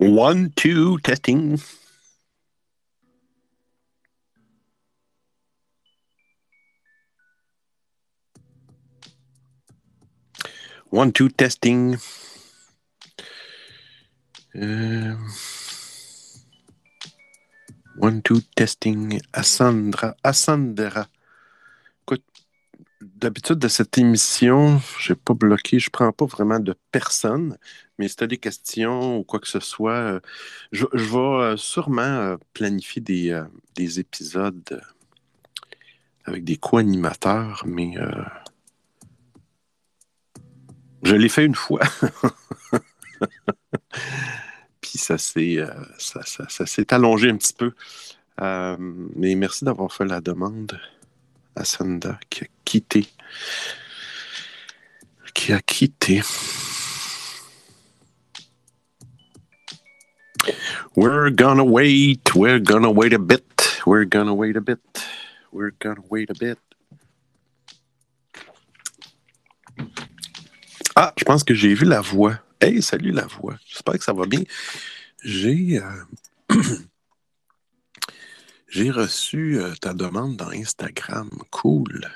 One, two, testing. One, two, testing. Euh, One, two, testing. Assandra. Assandra. D'habitude de cette émission, je n'ai pas bloqué, je ne prends pas vraiment de personne, mais si tu as des questions ou quoi que ce soit, euh, je, vais euh, sûrement euh, planifier des, des épisodes avec des co-animateurs, mais je l'ai fait une fois. Puis ça s'est allongé un petit peu. Mais merci d'avoir fait la demande qui a quitté. Qui a quitté. We're gonna wait. We're gonna wait a bit. We're gonna wait a bit. We're gonna wait a bit. Ah, je pense que j'ai vu la voix. Hey, salut la voix. J'espère que ça va bien. J'ai euh, j'ai reçu euh, ta demande dans Instagram. Cool.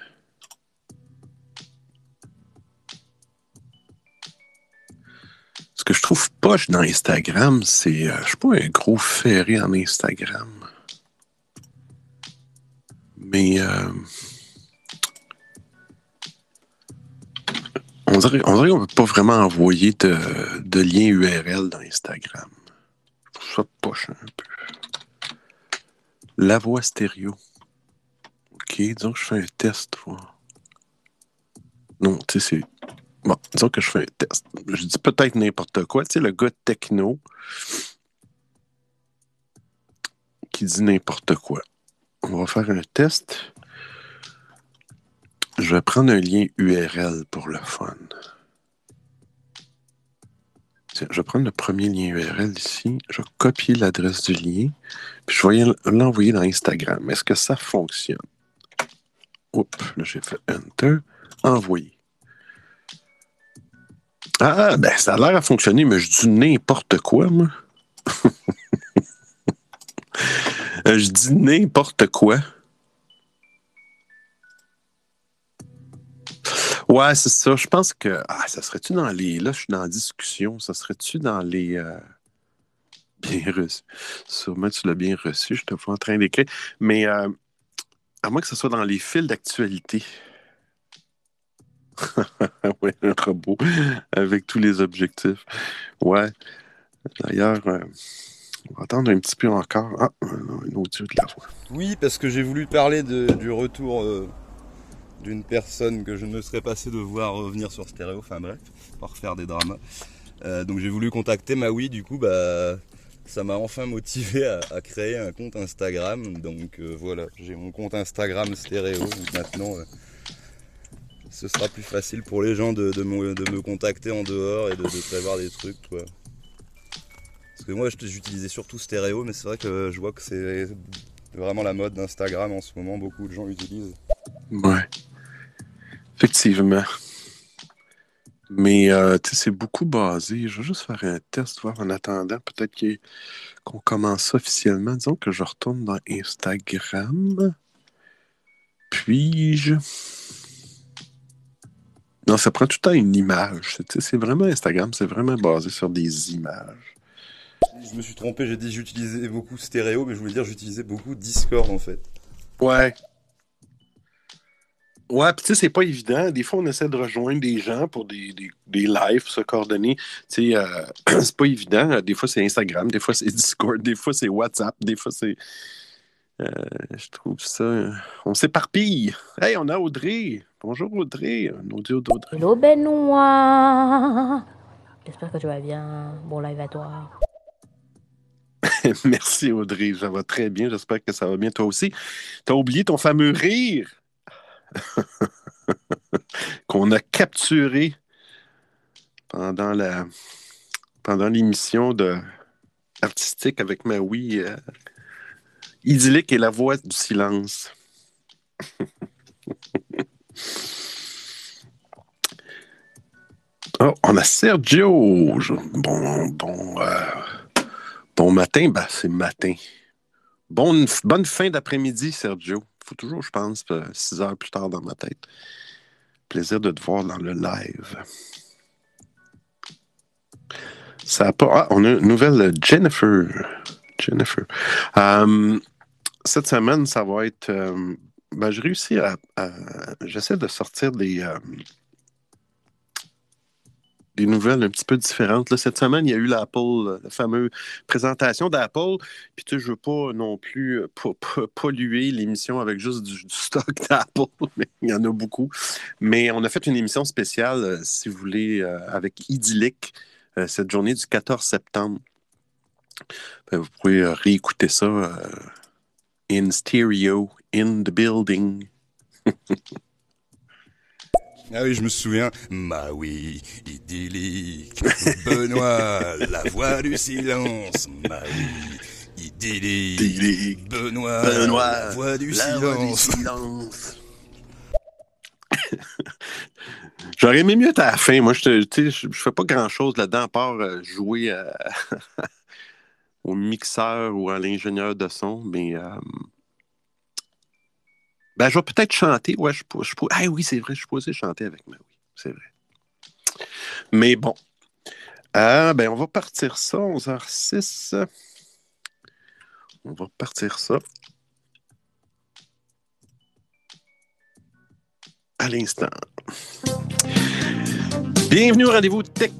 Ce que je trouve poche dans Instagram, c'est. euh, je suis pas un gros ferré en Instagram. Mais. euh, on dirait, on qu'on ne peut pas vraiment envoyer de, de lien URL dans Instagram. Je trouve ça poche un peu. La voix stéréo. OK, disons que je fais un test. Non, tu sais, c'est. Bon, disons que je fais un test. Je dis peut-être n'importe quoi. Tu sais, le gars techno qui dit n'importe quoi. On va faire un test. Je vais prendre un lien URL pour le fun. Je vais prendre le premier lien URL ici. Je vais copier l'adresse du lien. Puis je vais l'envoyer dans Instagram. Est-ce que ça fonctionne? Oups, là j'ai fait Enter. Envoyer. Ah, ben ça a l'air à fonctionner, mais je dis n'importe quoi, moi. Euh, je dis n'importe quoi. Ouais, c'est ça. Je pense que. Ah, ça serait-tu dans les. Là, je suis dans la discussion. Ça serait-tu dans les. euh, Bien reçu. Sûrement, tu l'as bien reçu. Je te vois en train d'écrire. Mais euh, à moins que ce soit dans les fils d'actualité. oui, un robot avec tous les objectifs. Ouais. D'ailleurs, euh, on va attendre un petit peu encore. Ah, un audio de la voix. Oui, parce que j'ai voulu parler du retour d'une personne que je ne serais passé de voir revenir sur stéréo, enfin bref, pas refaire des dramas. Euh, donc j'ai voulu contacter Maui, du coup, bah, ça m'a enfin motivé à, créer un compte Instagram. Donc euh, voilà, j'ai mon compte Instagram stéréo. Donc maintenant, euh, ce sera plus facile pour les gens de, me, contacter en dehors et de, prévoir des trucs. Parce que moi, j'utilisais surtout stéréo, mais c'est vrai que je vois que c'est vraiment la mode d'Instagram en ce moment. Beaucoup de gens l'utilisent. Ouais. Effectivement. Mais euh, tu sais, c'est beaucoup basé. Je vais juste faire un test, voir en attendant. Peut-être qu'on commence officiellement. Disons que je retourne dans Instagram. Puis-je? Non, ça prend tout le temps une image. C'est vraiment Instagram, c'est vraiment basé sur des images. Je me suis trompé, j'ai dit j'utilisais beaucoup stéréo, mais je voulais dire j'utilisais beaucoup Discord en fait. Ouais. Ouais, puis tu sais, c'est pas évident. Des fois, on essaie de rejoindre des gens pour des, des, des lives, pour se coordonner. Tu sais, euh, c'est pas évident. Des fois, c'est Instagram, des fois, c'est Discord, des fois, c'est WhatsApp, des fois, c'est. euh, je trouve ça. euh, On s'éparpille. Hey, on a Audrey. Bonjour, Audrey. Un audio d'Audrey. Hello Benoît J'espère que tu vas bien. Bon live à toi. Merci, Audrey. Ça va très bien. J'espère que ça va bien toi aussi. T'as oublié ton fameux rire qu'on a capturé pendant l'émission de artistique avec Maui euh, idyllique et la voix du silence. oh, on a Sergio. Euh, Bon matin, ben, c'est matin. Bonne fin d'après-midi, Sergio. Faut toujours, je pense, euh, six heures plus tard dans ma tête. Plaisir de te voir dans le live. Ça a pas... Ah, on a une nouvelle Jennifer. Jennifer. Euh, cette semaine, ça va être. Euh, ben, je réussis à. J'essaie de sortir des. Euh, des nouvelles un petit peu différentes. cette semaine, il y a eu l'Apple, la fameuse présentation d'Apple. Puis, tu sais, je veux pas non plus polluer l'émission avec juste du, stock d'Apple, mais il y en a beaucoup. Mais on a fait une émission spéciale, si vous voulez, avec Idyllic, cette journée du 14 septembre. Ben, vous pouvez réécouter ça in stereo, in the building. Ah oui, je me souviens. Oui, idyllique. Benoît, la voix du silence. Bah oui, idyllique. Benoît, la voix du silence. J'aurais aimé mieux à la fin. Moi, je ne je fais pas grand-chose là-dedans à part euh, jouer au mixeur ou à l'ingénieur de son, mais euh, ben, je vais peut-être chanter. Ouais, je, ah oui, c'est vrai, je suis posé chanter avec moi. Oui, c'est vrai. Mais bon. Euh, ben, on va partir ça, 11h06. On va partir ça. À l'instant. Bienvenue au rendez-vous Tech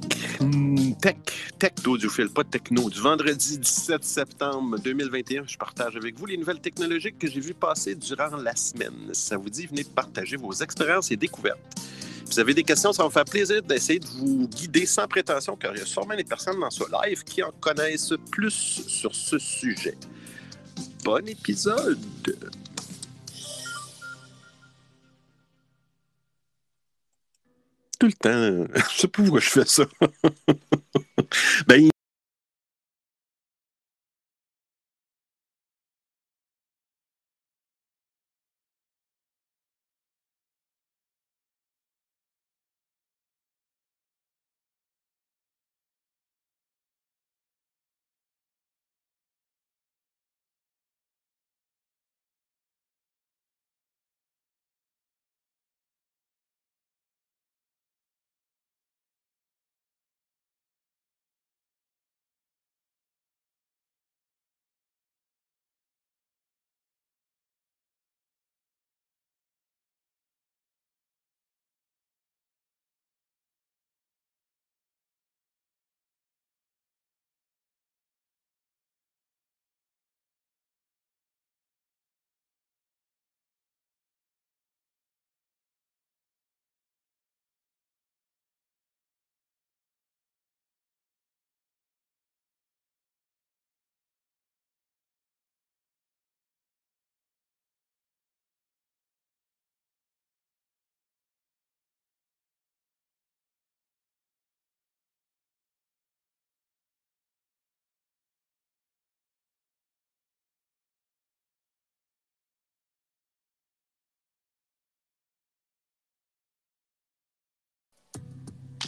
Tech, Tech d'Audiophile, pas techno. Du vendredi 17 septembre 2021, je partage avec vous les nouvelles technologiques que j'ai vues passer durant la semaine. Si ça vous dit, venez partager vos expériences et découvertes. vous avez des questions, ça va me faire plaisir d'essayer de vous guider sans prétention, car il y a sûrement des personnes dans ce live qui en connaissent plus sur ce sujet. Bon épisode! Tout le temps. Je sais pas pourquoi je fais ça. ben,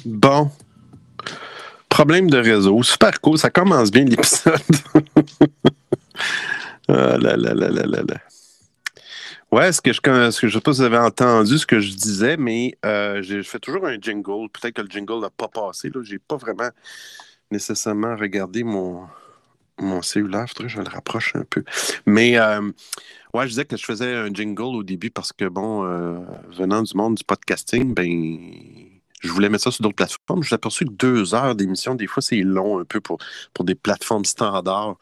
Bon. Problème de réseau. Super cool. Ça commence bien l'épisode. ah là là là là là là. Ouais, ce que je ne sais pas si vous avez entendu ce que je disais, mais euh, je fais toujours un jingle. Peut-être que le jingle n'a pas passé. Je n'ai pas vraiment nécessairement regardé mon, mon cellulaire. Faudrait que je le rapproche un peu. Mais euh, ouais, je disais que je faisais un jingle au début parce que, bon, euh, venant du monde du podcasting, ben je voulais mettre ça sur d'autres plateformes. Je suis aperçu que deux heures d'émission, des fois, c'est long un peu pour, pour des plateformes standards.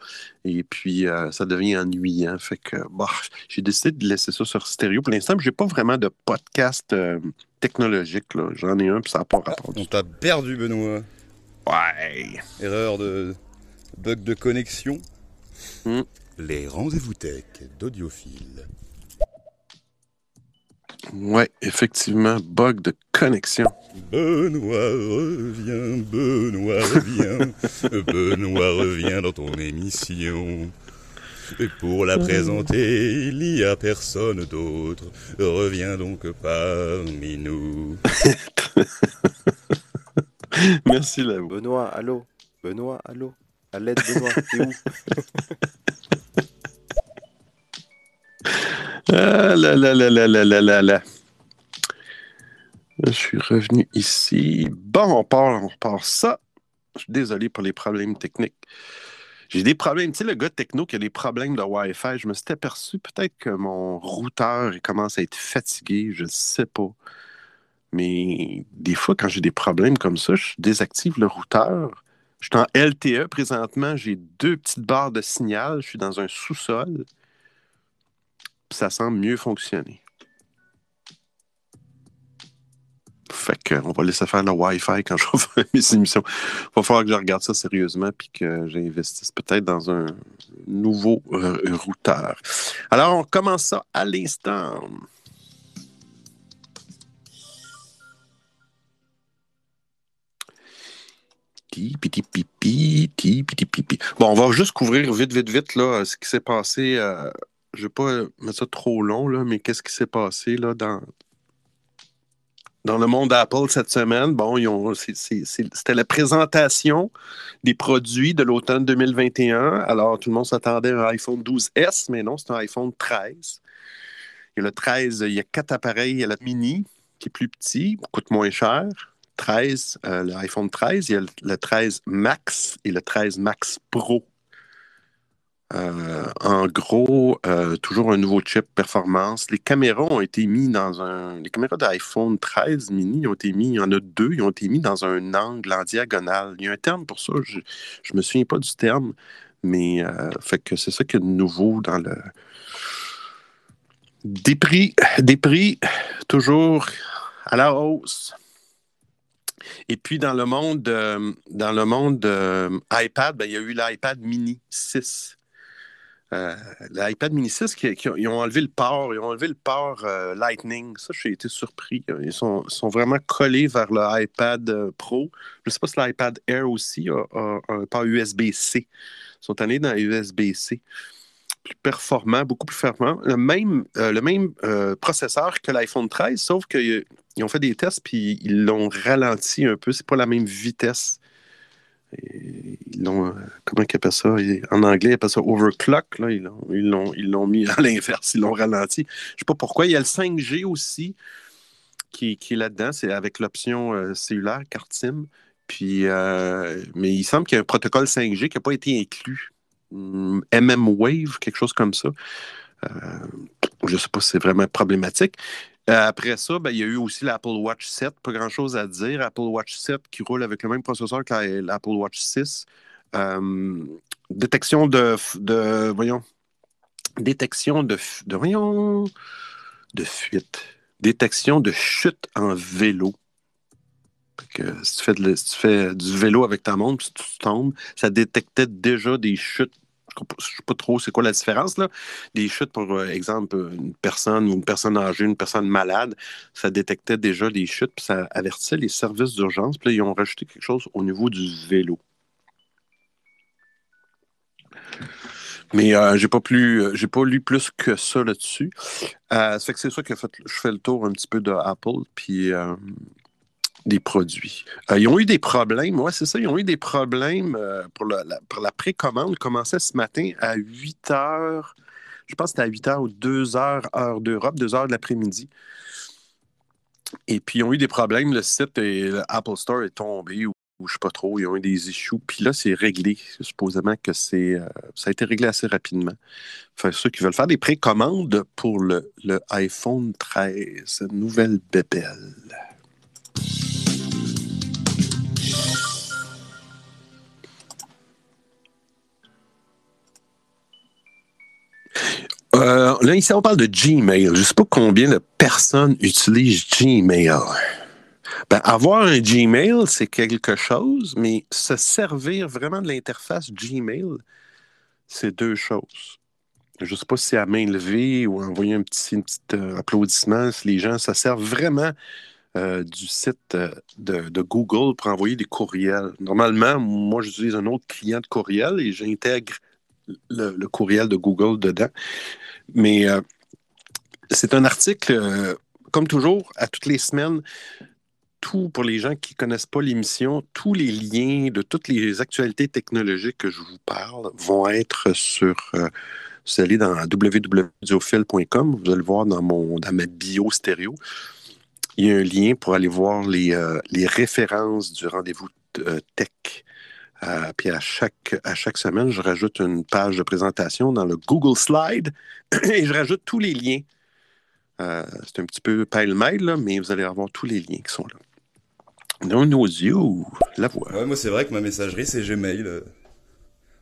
Et puis, euh, ça devient ennuyant. Fait que, bah, j'ai décidé de laisser ça sur stéréo. Pour l'instant, je n'ai pas vraiment de podcast euh, technologique. J'en ai un, puis ça n'a pas rapport. on t'a perdu, Benoît. Ouais. Erreur de bug de connexion. Hmm. Les rendez-vous tech d'audiophile. Ouais, effectivement, bug de connexion. Benoît revient, Benoît revient, Benoît revient dans ton émission. Et pour la présenter, il n'y a personne d'autre. Reviens donc parmi nous. Merci, là. Benoît, allô? Benoît, allô? À l'aide, Benoît, t'es où? Ah, je suis revenu ici. Bon, on part, on part ça. Je suis désolé pour les problèmes techniques. J'ai des problèmes. Tu sais, le gars techno qui a des problèmes de Wi-Fi, je me suis aperçu peut-être que mon routeur commence à être fatigué, je ne sais pas. Mais des fois, quand j'ai des problèmes comme ça, je désactive le routeur. Je suis en LTE présentement, j'ai deux petites barres de signal, je suis dans un sous-sol. Ça semble mieux fonctionner. Fait qu'on va laisser faire le Wi-Fi quand je vais mes émissions. Il va falloir que je regarde ça sérieusement puis que j'investisse peut-être dans un nouveau euh, routeur. Alors, on commence ça à l'instant. Bon, on va juste couvrir vite, vite, vite là, ce qui s'est passé. euh, je ne vais pas mettre ça trop long, là, mais qu'est-ce qui s'est passé là, dans, dans le monde Apple cette semaine? Bon, ils ont- c'était la présentation des produits de l'automne 2021. Alors, tout le monde s'attendait à un iPhone 12S, mais non, c'est un iPhone 13. Et le 13, il y a quatre appareils. Il y a le mini, qui est plus petit, coûte moins cher. 13, euh, l'iPhone 13. Il y a le 13 Max et le 13 Max Pro. Euh, en gros, euh, toujours un nouveau chip performance. Les caméras ont été mis dans un. Les caméras d'iPhone 13 mini ont été mis. Il y en a deux. Ils ont été mis dans un angle en diagonale. Il y a un terme pour ça. Je ne me souviens pas du terme. Mais euh, fait que c'est ça qui est nouveau dans le. Des prix, des prix toujours à la hausse. Et puis dans le monde, dans le monde iPad, ben, il y a eu l'iPad mini 6. Euh, L'iPad mini 6, qui, qui ont- ils ont enlevé le port, ils ont enlevé le port euh, Lightning. Ça, j'ai été surpris. Ils sont, vraiment collés vers le iPad euh, Pro. Je ne sais pas si l'iPad Air aussi a, a un port USB-C. Ils sont allés dans USB-C. Plus performant, beaucoup plus performant. Le même, le même processeur que l'iPhone 13, sauf qu'ils ont fait des tests puis ils l'ont ralenti un peu. C'est pas la même vitesse. Ils l'ont, euh, comment ils appellent ça? En anglais, ils appellent ça overclock. Là. Ils, l'ont, ils, ils l'ont mis à l'inverse, ils l'ont ralenti. Je sais pas pourquoi. Il y a le 5G aussi qui, qui est là-dedans. C'est avec l'option euh, cellulaire, carte SIM. Puis, euh, mais il semble qu'il y a un protocole 5G qui n'a pas été inclus. Hum, MM Wave, quelque chose comme ça. Je ne sais pas si c'est vraiment problématique. Euh, après ça, ben, il y a eu aussi l'Apple Watch 7. Pas grand-chose à dire. Apple Watch 7 qui roule avec le même processeur que la- l'Apple Watch 6. Euh, détection de, de. Voyons. Détection de. de voyons. De fuite. Détection de chute en vélo. Que si, tu fais si tu fais du vélo avec ta montre, si tu tombes, ça détectait déjà des chutes. Je ne sais pas trop c'est quoi la différence, là. Des chutes, pour euh, exemple, une personne ou une personne âgée, une personne malade, ça détectait déjà des chutes, puis ça avertissait les services d'urgence. Puis là, ils ont rajouté quelque chose au niveau du vélo. Mais euh, j'ai pas euh, lu plus que ça là-dessus. Euh, ça fait que c'est ça que je fais le tour un petit peu de Apple puis des produits. Euh, ils ont eu des problèmes, ouais, c'est ça, ils ont eu des problèmes euh, pour, la, la- pour la précommande. commençait ce matin à 8 heures, je pense que c'était à 8 heures ou 2 heures, heure d'Europe, 2 heures de l'après-midi. Et puis, ils ont eu des problèmes. Le site et l'Apple Store est tombé ou, je sais pas trop. Ils ont eu des issues. Puis là, c'est réglé. Supposément que c'est, euh, ça a été réglé assez rapidement. Que ceux qui veulent faire des précommandes pour le, le iPhone 13, nouvelle bébelle. Euh, là, ici, on parle de Gmail. Je ne sais pas combien de personnes utilisent Gmail. Ben, avoir un Gmail, c'est quelque chose, mais se servir vraiment de l'interface Gmail, c'est deux choses. Je ne sais pas si à main levée ou envoyer un petit, euh, applaudissement, si les gens se servent vraiment euh, du site de, Google pour envoyer des courriels. Normalement, moi, j'utilise un autre client de courriel et j'intègre le courriel de Google dedans. Mais euh, c'est un article, euh, comme toujours, à toutes les semaines, tout, pour les gens qui ne connaissent pas l'émission, tous les liens de toutes les actualités technologiques que je vous parle vont être sur. Euh, vous allez dans www.audiophile.com, vous allez voir dans, mon, dans ma bio stéréo, il y a un lien pour aller voir les, euh, les références du rendez-vous euh, puis à chaque, à chaque semaine, je rajoute une page de présentation dans le Google Slide et je rajoute tous les liens euh, c'est un petit peu pêle-mêle, mais vous allez avoir tous les liens qui sont là. Dans nos yeux, la voix. Ouais, moi, c'est vrai que ma messagerie, c'est Gmail.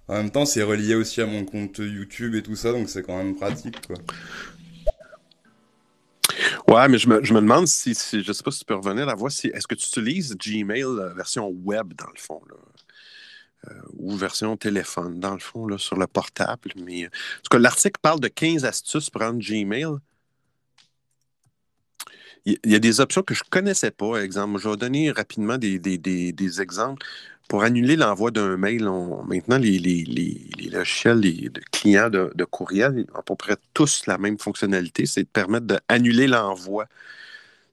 En même temps, c'est relié aussi à mon compte YouTube et tout ça, donc c'est quand même pratique, quoi. Ouais, mais je me, je me demande si, si, je sais pas si tu peux revenir à la voix, si, est-ce que tu utilises Gmail euh, version web, dans le fond, là? Euh, ou version téléphone, dans le fond, sur le portable. Mais, en tout cas, l'article parle de 15 astuces pour rendre Gmail il y a des options que je ne connaissais pas. Exemple, je vais donner rapidement des, exemples. Pour annuler l'envoi d'un mail, maintenant, les, les, logiciels de clients de, courriel ont à peu près tous la même fonctionnalité, c'est de permettre d'annuler l'envoi.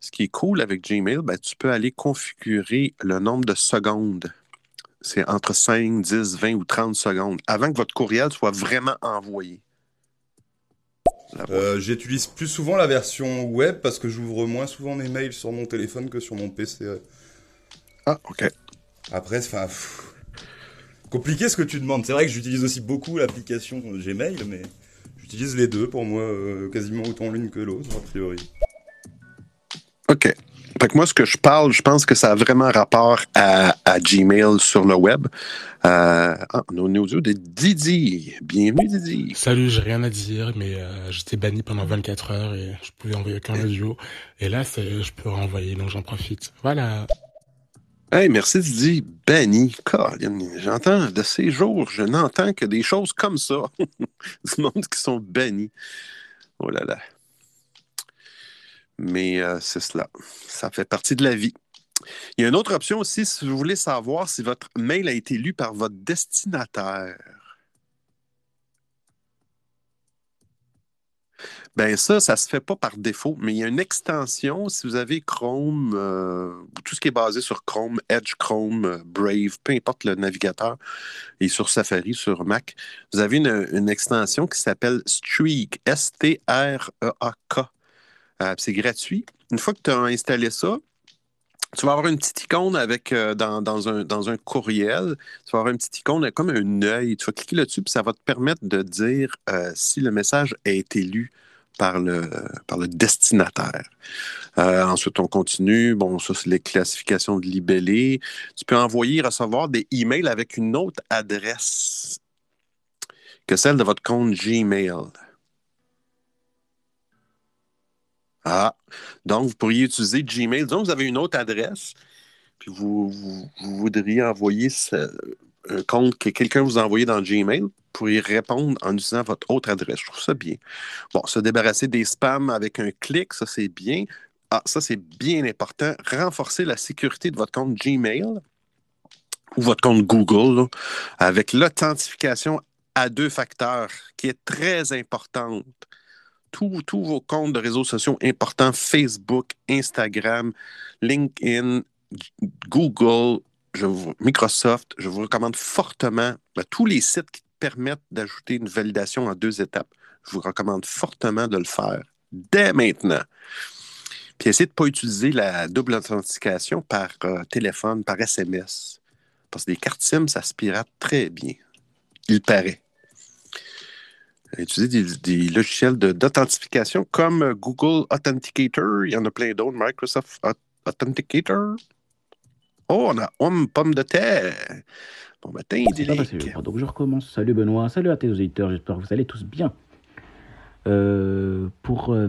Ce qui est cool avec Gmail, ben, tu peux aller configurer le nombre de secondes. C'est entre 5, 10, 20 ou 30 secondes avant que votre courriel soit vraiment envoyé. Euh, j'utilise plus souvent la version web parce que j'ouvre moins souvent mes mails sur mon téléphone que sur mon PC. Ah, ok. Après, enfin, compliqué ce que tu demandes. C'est vrai que j'utilise aussi beaucoup l'application Gmail, mais j'utilise les deux pour moi, euh, quasiment autant l'une que l'autre, a priori. Fait que moi, ce que je parle, je pense que ça a vraiment rapport à, Gmail sur le web. Euh, ah, on audio de Didi. Bienvenue, Didi. Salut, j'ai rien à dire, mais euh, j'étais banni pendant 24 heures et je pouvais envoyer qu'un audio. Et là, je peux renvoyer, donc j'en profite. Voilà. Hey, merci Didi. Banni. J'entends de ces jours, je n'entends que des choses comme ça. du monde qui sont bannis. Oh là là. Mais euh, c'est cela. Ça fait partie de la vie. Il y a une autre option aussi si vous voulez savoir si votre mail a été lu par votre destinataire. Ben ça, ça se fait pas par défaut, mais il y a une extension, si vous avez Chrome, euh, tout ce qui est basé sur Chrome, Edge, Chrome, euh, Brave, peu importe le navigateur, et sur Safari, sur Mac, vous avez une, une extension qui s'appelle Streak, S-T-R-E-A-K. Euh, c'est gratuit. Une fois que tu as installé ça, tu vas avoir une petite icône avec euh, dans, un, dans un courriel, tu vas avoir une petite icône comme un œil. Tu vas cliquer là-dessus, puis ça va te permettre de dire euh, si le message a été lu par le, par le destinataire. ensuite, on continue. Bon, ça, c'est les classifications de libellés. Tu peux envoyer, recevoir des emails avec une autre adresse que celle de votre compte Gmail. Ah, donc vous pourriez utiliser Gmail. Donc, vous avez une autre adresse, puis vous, voudriez envoyer un compte que quelqu'un vous a envoyé dans Gmail, pour y répondre en utilisant votre autre adresse. Je trouve ça bien. Bon, se débarrasser des spams avec un clic, ça c'est bien. Ah, ça c'est bien important. Renforcer la sécurité de votre compte Gmail ou votre compte Google avec l'authentification à deux facteurs qui est très importante tous vos comptes de réseaux sociaux importants, Facebook, Instagram, LinkedIn, Google, Microsoft, je vous recommande fortement ben, tous les sites qui permettent d'ajouter une validation en deux étapes. Je vous recommande fortement de le faire dès maintenant. Puis essayez de ne pas utiliser la double authentification par euh, téléphone, par SMS. Parce que les cartes SIM, ça se pirate très bien. Il paraît utiliser des, logiciels d'authentification comme euh, Google Authenticator. Il y en a plein d'autres. Microsoft Authenticator. Oh, on a Homme Pomme de terre. Bon matin, ah, Donc je recommence. Salut Benoît, salut à tes auditeurs. J'espère que vous allez tous bien. Euh, pour euh,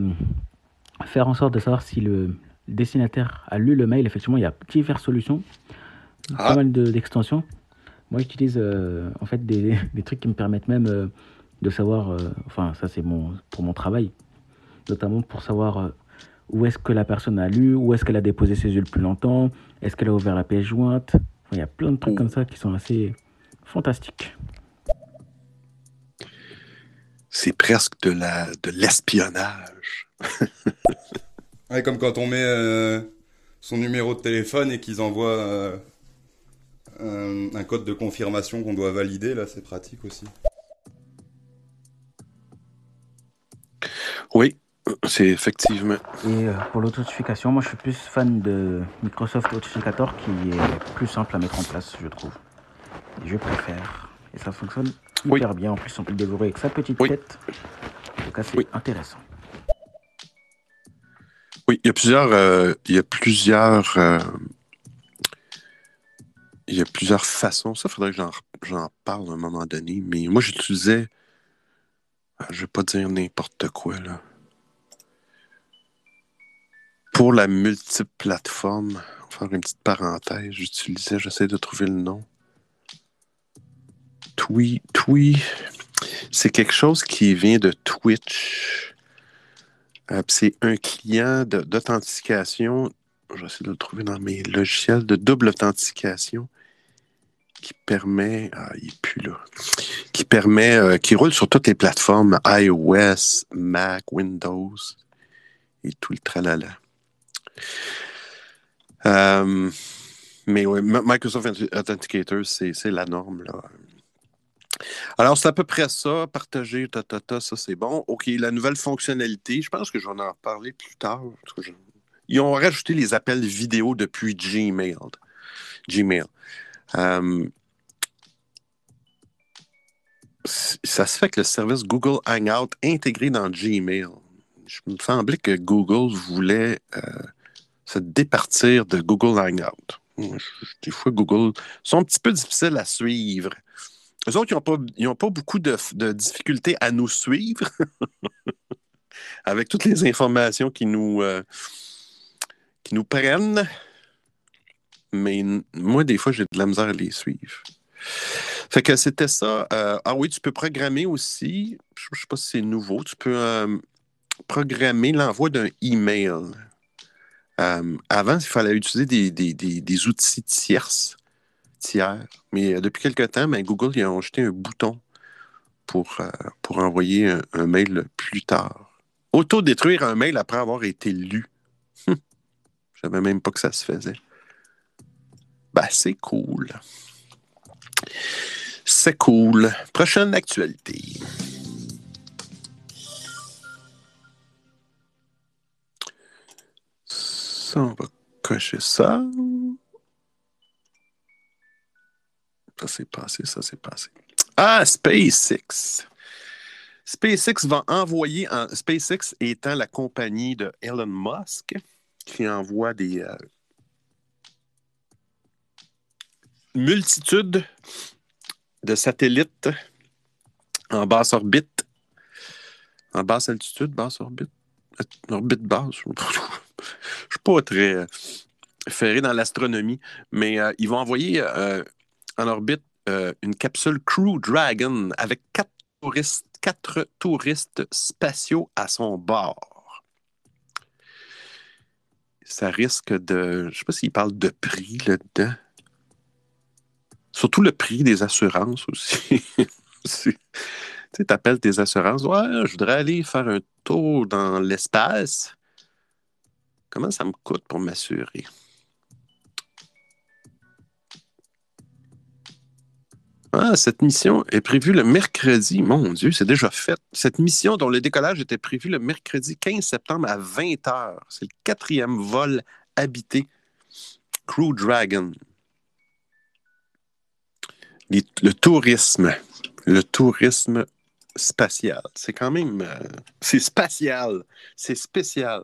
faire en sorte de savoir si le destinataire a lu le mail, effectivement, il y a diverses solutions, pas ah. mal d'extensions. Moi, j'utilise en fait des, des, trucs qui me permettent même de savoir, euh, enfin ça c'est mon, pour mon travail, notamment pour savoir euh, où est-ce que la personne a lu, où est-ce qu'elle a déposé ses yeux le plus longtemps, est-ce qu'elle a ouvert la pièce jointe. Il y a plein de trucs comme ça qui sont assez fantastiques. C'est presque de la de l'espionnage. ouais, comme quand on met euh, son numéro de téléphone et qu'ils envoient euh, un, un code de confirmation qu'on doit valider. Là, c'est pratique aussi. Oui, c'est effectivement. Et euh, pour l'authentification, moi je suis plus fan de Microsoft Authenticator qui est plus simple à mettre en place, je trouve. Et je préfère. Et ça fonctionne Oui. hyper bien. En plus, on peut le dévorer avec sa petite Oui. tête. En tout cas, c'est Oui. intéressant. Oui, il y a plusieurs. euh, il y a plusieurs. euh, il y a plusieurs façons. Ça, faudrait que j'en, j'en parle à un moment donné. Mais moi, j'utilisais. Je vais pas dire n'importe quoi, là. Pour la multiplateforme, on va faire une petite parenthèse, j'utilisais, j'essaie de trouver le nom. Twi, Twi, c'est quelque chose qui vient de Twitch. Euh, c'est un client d'authentification. Je vais essayer de le trouver dans mes logiciels de double authentification qui permet. Ah, il n'est plus là. Qui permet. euh, qui roule sur toutes les plateformes iOS, Mac, Windows et tout le tralala. Euh, mais oui, Microsoft Authenticator, c'est la norme. Là. Alors, c'est à peu près ça. Partager, ta, ta, ta, ça, c'est bon. OK, la nouvelle fonctionnalité, je pense que j'en ai reparlé plus tard. je- Ils ont rajouté les appels vidéo depuis Gmail. Gmail. Euh, Ça se fait que le service Google Hangout intégré dans Gmail. Je me semblait que Google voulait euh, se départir de Google Hangout. Des fois, Google sont un petit peu difficiles à suivre. Eux autres, ils n'ont pas, pas beaucoup de, de difficultés à nous suivre avec toutes les informations qui nous, euh, qui nous prennent. Mais moi, des fois, j'ai de la misère à les suivre. Fait que c'était ça. Euh, ah oui, tu peux programmer aussi. Je ne sais pas si c'est nouveau. Tu peux euh, programmer l'envoi d'un email. Euh, avant, il fallait utiliser des, des- des- outils tierces, tiers. Mais depuis quelque temps, ben, Google ils ont ajouté un bouton pour, pour envoyer un, mail plus tard. Auto-détruire un mail après avoir été lu. Je savais même pas que ça se faisait. Ben, c'est cool. C'est cool. Prochaine actualité. Ça, on va cocher ça. Ça, c'est passé, ça, c'est passé. Ah, SpaceX. SpaceX va envoyer, en, SpaceX étant la compagnie de Elon Musk, qui envoie des euh, multitudes de satellites en basse orbite, en basse altitude, basse orbite, orbite basse. Je ne suis pas très euh, ferré dans l'astronomie, mais euh, ils vont envoyer euh, en orbite euh, une capsule Crew Dragon avec quatre touristes, quatre touristes spatiaux à son bord. Ça risque de. Je ne sais pas s'il parle de prix là-dedans. Surtout le prix des assurances aussi. tu appelles tes assurances. Ouais, je voudrais aller faire un tour dans l'espace. Comment ça me coûte pour m'assurer? Ah, cette mission est prévue le mercredi. Mon Dieu, c'est déjà fait. Cette mission dont le décollage était prévu le mercredi 15 septembre à 20 h. C'est le quatrième vol habité Crew Dragon. Le tourisme. Le tourisme spatial. C'est quand même. euh, c'est spatial. C'est spécial.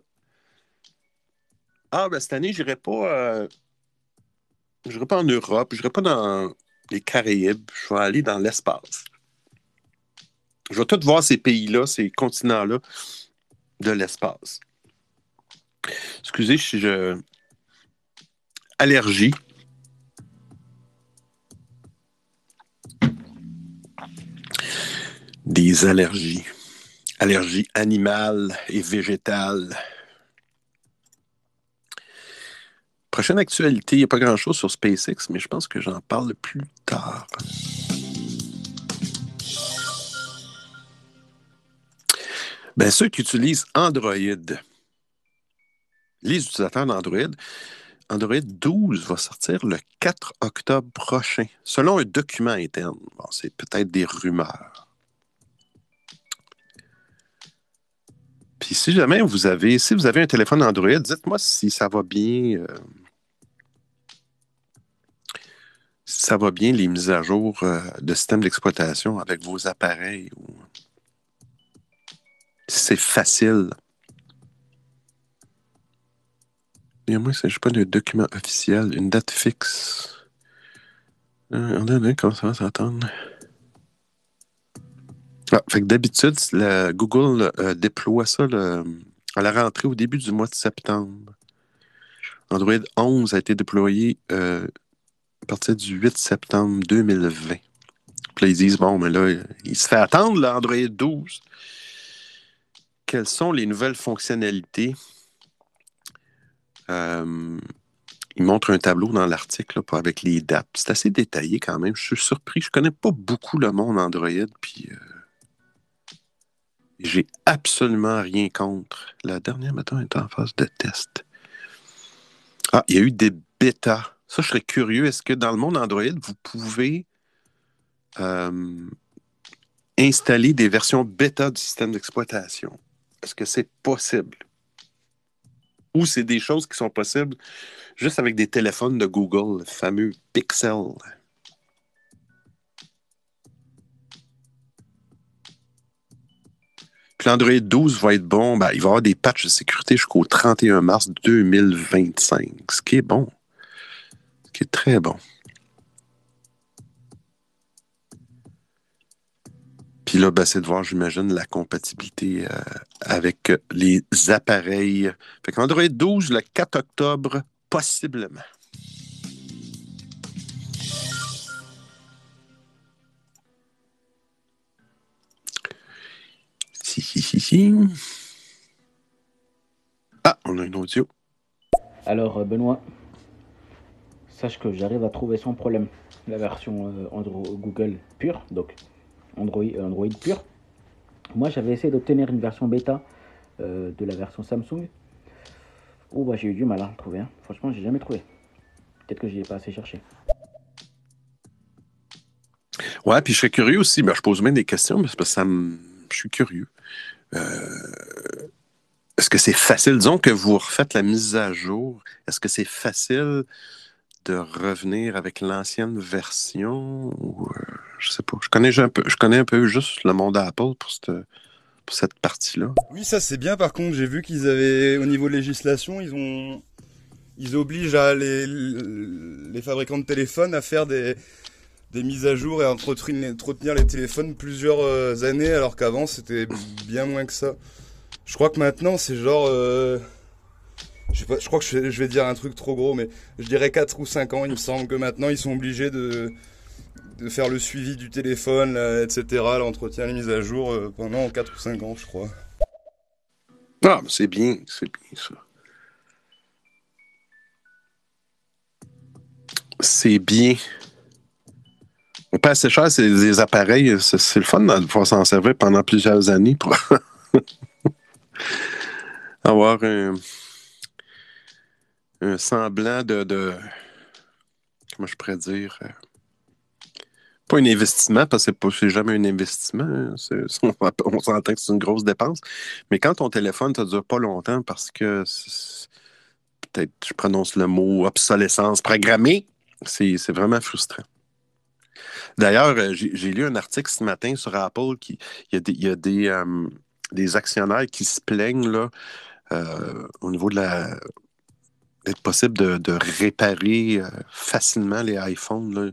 Ah, ben cette année, je n'irai pas. euh, j'irai pas en Europe. Je n'irai pas dans les Caraïbes. Je vais aller dans l'espace. Je vais tout voir ces pays-là, ces continents-là de l'espace. Excusez si je. Allergie. Des allergies. Allergies animales et végétales. Prochaine actualité, il n'y a pas grand-chose sur SpaceX, mais je pense que j'en parle plus tard. Ben, ceux qui utilisent Android, les utilisateurs d'Android, Android 12 va sortir le 4 octobre prochain, selon un document interne. C'est peut-être des rumeurs. Puis si jamais vous avez, si vous avez un téléphone Android, dites-moi si ça va bien. euh, si ça va bien les mises à jour euh, de système d'exploitation avec vos appareils si c'est facile. Et moi, c'est pas de document officiel, une date fixe. Euh, on a comment ça va s'attendre. Ah, fait que d'habitude, Google euh, déploie ça à la rentrée au début du mois de septembre. Android 11 a été déployé euh, à partir du 8 septembre 2020. Puis ils disent, bon, mais là, il se fait attendre, l'Android 12. Quelles sont les nouvelles fonctionnalités? Euh, il montre un tableau dans l'article avec les dates. C'est assez détaillé quand même. Je suis surpris. Je connais pas beaucoup le monde Android, puis euh, j'ai absolument rien contre. La dernière, maintenant, est en phase de test. Ah, il y a eu des bêtas. Ça, je serais curieux. Est-ce que dans le monde Android, vous pouvez euh, installer des versions bêta du système d'exploitation? Est-ce que c'est possible? Ou c'est des choses qui sont possibles juste avec des téléphones de Google, le fameux Pixel? l'Android 12 va être bon. Ben, il va y avoir des patchs de sécurité jusqu'au 31 mars 2025, ce qui est bon. Ce qui est très bon. Puis là, ben, c'est de voir, j'imagine, la compatibilité euh, avec les appareils. Fait qu'Android 12, le 4 octobre, possiblement. Si, si, si, si. Ah, on a une audio. Alors, euh, Benoît, sache que j'arrive à trouver sans problème la version euh, Andro- Google pure, donc Android, euh, Android pure. Moi, j'avais essayé d'obtenir une version bêta euh, de la version Samsung. Oh, bah, j'ai eu du mal à trouver. hein. Franchement, j'ai jamais trouvé. Peut-être que j'y ai pas assez cherché. Ouais, puis je serais curieux aussi. Ben, je pose même des questions, parce que ça me... je suis curieux. Euh, Est-ce que c'est facile? Disons que vous refaites la mise à jour. Est-ce que c'est facile de revenir avec l'ancienne version? Ou, euh, je sais pas. Je connais un peu, je connais un peu juste le monde Apple pour cette, pour cette partie-là. Oui, ça c'est bien. Par contre, j'ai vu qu'ils avaient, au niveau législation, ils ont, ils obligent à les, les fabricants de téléphones à faire des, des mises à jour et entretenir, les téléphones plusieurs euh, années, alors qu'avant c'était bien moins que ça. Je crois que maintenant c'est genre, euh, je crois que je vais, dire un truc trop gros, mais je dirais 4 ou 5 ans. Il me semble que maintenant ils sont obligés de faire le suivi du téléphone, etc., l'entretien, les mises à jour euh, pendant 4 ou 5 ans, je crois. Ah, c'est bien, c'est bien ça. C'est bien. On passe assez cher, c'est des appareils. C'est c'est le fun de pouvoir s'en servir pendant plusieurs années pour avoir un, semblant de, de- Comment je pourrais dire euh, Pas un investissement, parce que c'est pas- jamais un investissement. hein. On, s'entend que c'est une grosse dépense. Mais quand ton téléphone ne dure pas longtemps parce que peut-être je prononce le mot obsolescence programmée, c'est vraiment frustrant. D'ailleurs, euh, j'ai lu un article ce matin sur Apple qui il y a des, y a des, euh, des actionnaires qui se plaignent là, euh, au niveau de la d'être possible de, réparer facilement les iPhones. là.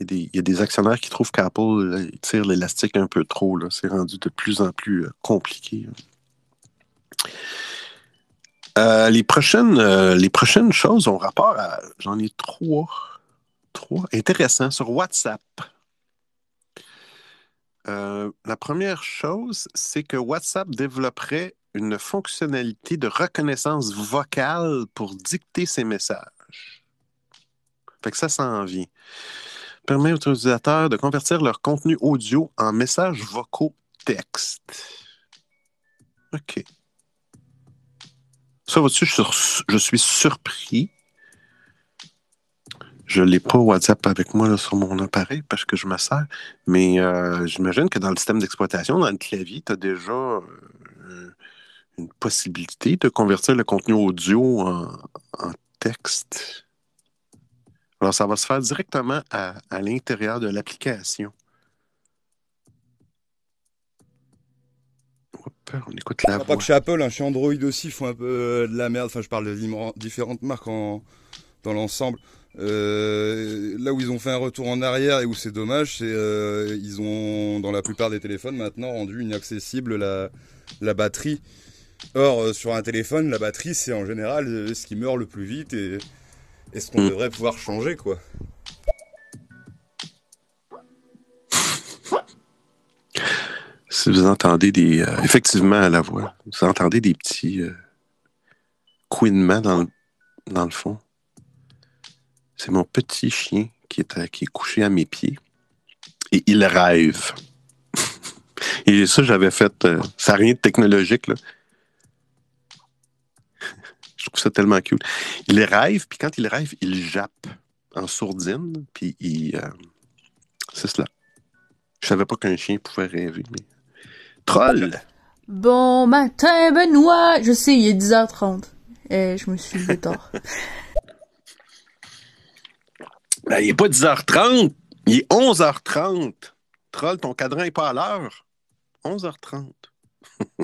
Il, y a des, actionnaires qui trouvent qu'Apple tire l'élastique un peu trop. C'est rendu de plus en plus compliqué. Euh, les, prochaines, les prochaines choses ont rapport à. J'en ai trois. Trois. Intéressant. Sur WhatsApp. Euh, la première chose, c'est que WhatsApp développerait une fonctionnalité de reconnaissance vocale pour dicter ses messages. Fait que ça s'en vient. Permet aux utilisateurs de convertir leur contenu audio en messages vocaux texte. OK. Ça, vois-tu, je, je suis surpris. Je l'ai pas WhatsApp avec moi là, sur mon appareil parce que je me sers. Mais euh, j'imagine que dans le système d'exploitation, dans le clavier, tu as déjà euh, une possibilité de convertir le contenu audio en, en texte. Alors, ça va se faire directement à, à l'intérieur de l'application. On écoute la Pas voix. que chez Apple, hein, chez Android aussi, ils font un peu euh, de la merde. Enfin, je parle de différentes marques en, dans l'ensemble. Euh, là où ils ont fait un retour en arrière et où c'est dommage, c'est euh, ils ont dans la plupart des téléphones maintenant rendu inaccessible la, la batterie. Or, euh, sur un téléphone, la batterie c'est en général euh, ce qui meurt le plus vite et, et ce qu'on Mm. devrait pouvoir changer quoi. Si vous entendez des. effectivement, à la voix, vous entendez des petits couinements dans, le- dans le fond. C'est mon petit chien qui est, à- qui est couché à mes pieds. Et il rêve. Et ça, j'avais fait. euh, ça n'a rien de technologique, là. Je trouve ça tellement cute. Il rêve, puis quand il rêve, il jappe en sourdine, puis il. euh, c'est cela. Je savais pas qu'un chien pouvait rêver, mais. Troll! Bon matin, Benoît! Je sais, il est 10h30. Et je me suis levé tard. Ben, il n'est pas 10h30, il est 11h30. Troll, ton cadran n'est pas à l'heure. 11h30.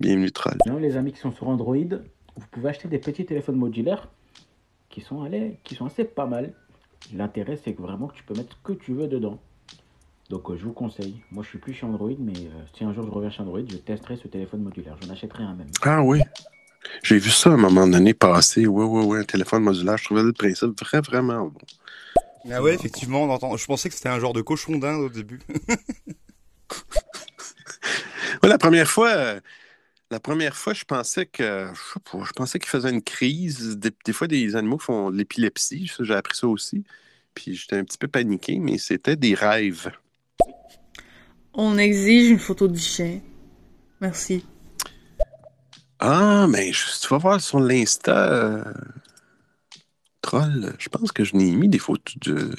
Bienvenue, Troll. Les amis qui sont sur Android, vous pouvez acheter des petits téléphones modulaires qui sont, allés, qui sont assez pas mal. L'intérêt, c'est que vraiment que tu peux mettre ce que tu veux dedans. Donc, euh, je vous conseille. Moi, je suis plus chez Android, mais euh, si un jour je reviens chez Android, je testerai ce téléphone modulaire. J'en achèterai un même. Ah oui. J'ai vu ça à un moment donné passer. Oui, oui, oui, un téléphone modulaire. Je trouvais le principe vrai, vraiment bon. Ah ouais, effectivement, on entend. Je pensais que c'était un genre de cochon d'Inde au début. Ouais, la première fois, euh, la première fois, je pensais que je sais pas, je pensais qu'il faisait une crise. Des, des fois, des animaux font de l'épilepsie. J'ai appris ça aussi. Puis j'étais un petit peu paniqué, mais c'était des rêves. On exige une photo du chien. Merci. Ah, mais tu vas voir sur l'Insta, euh, Troll, je pense que je n'ai mis des photos de,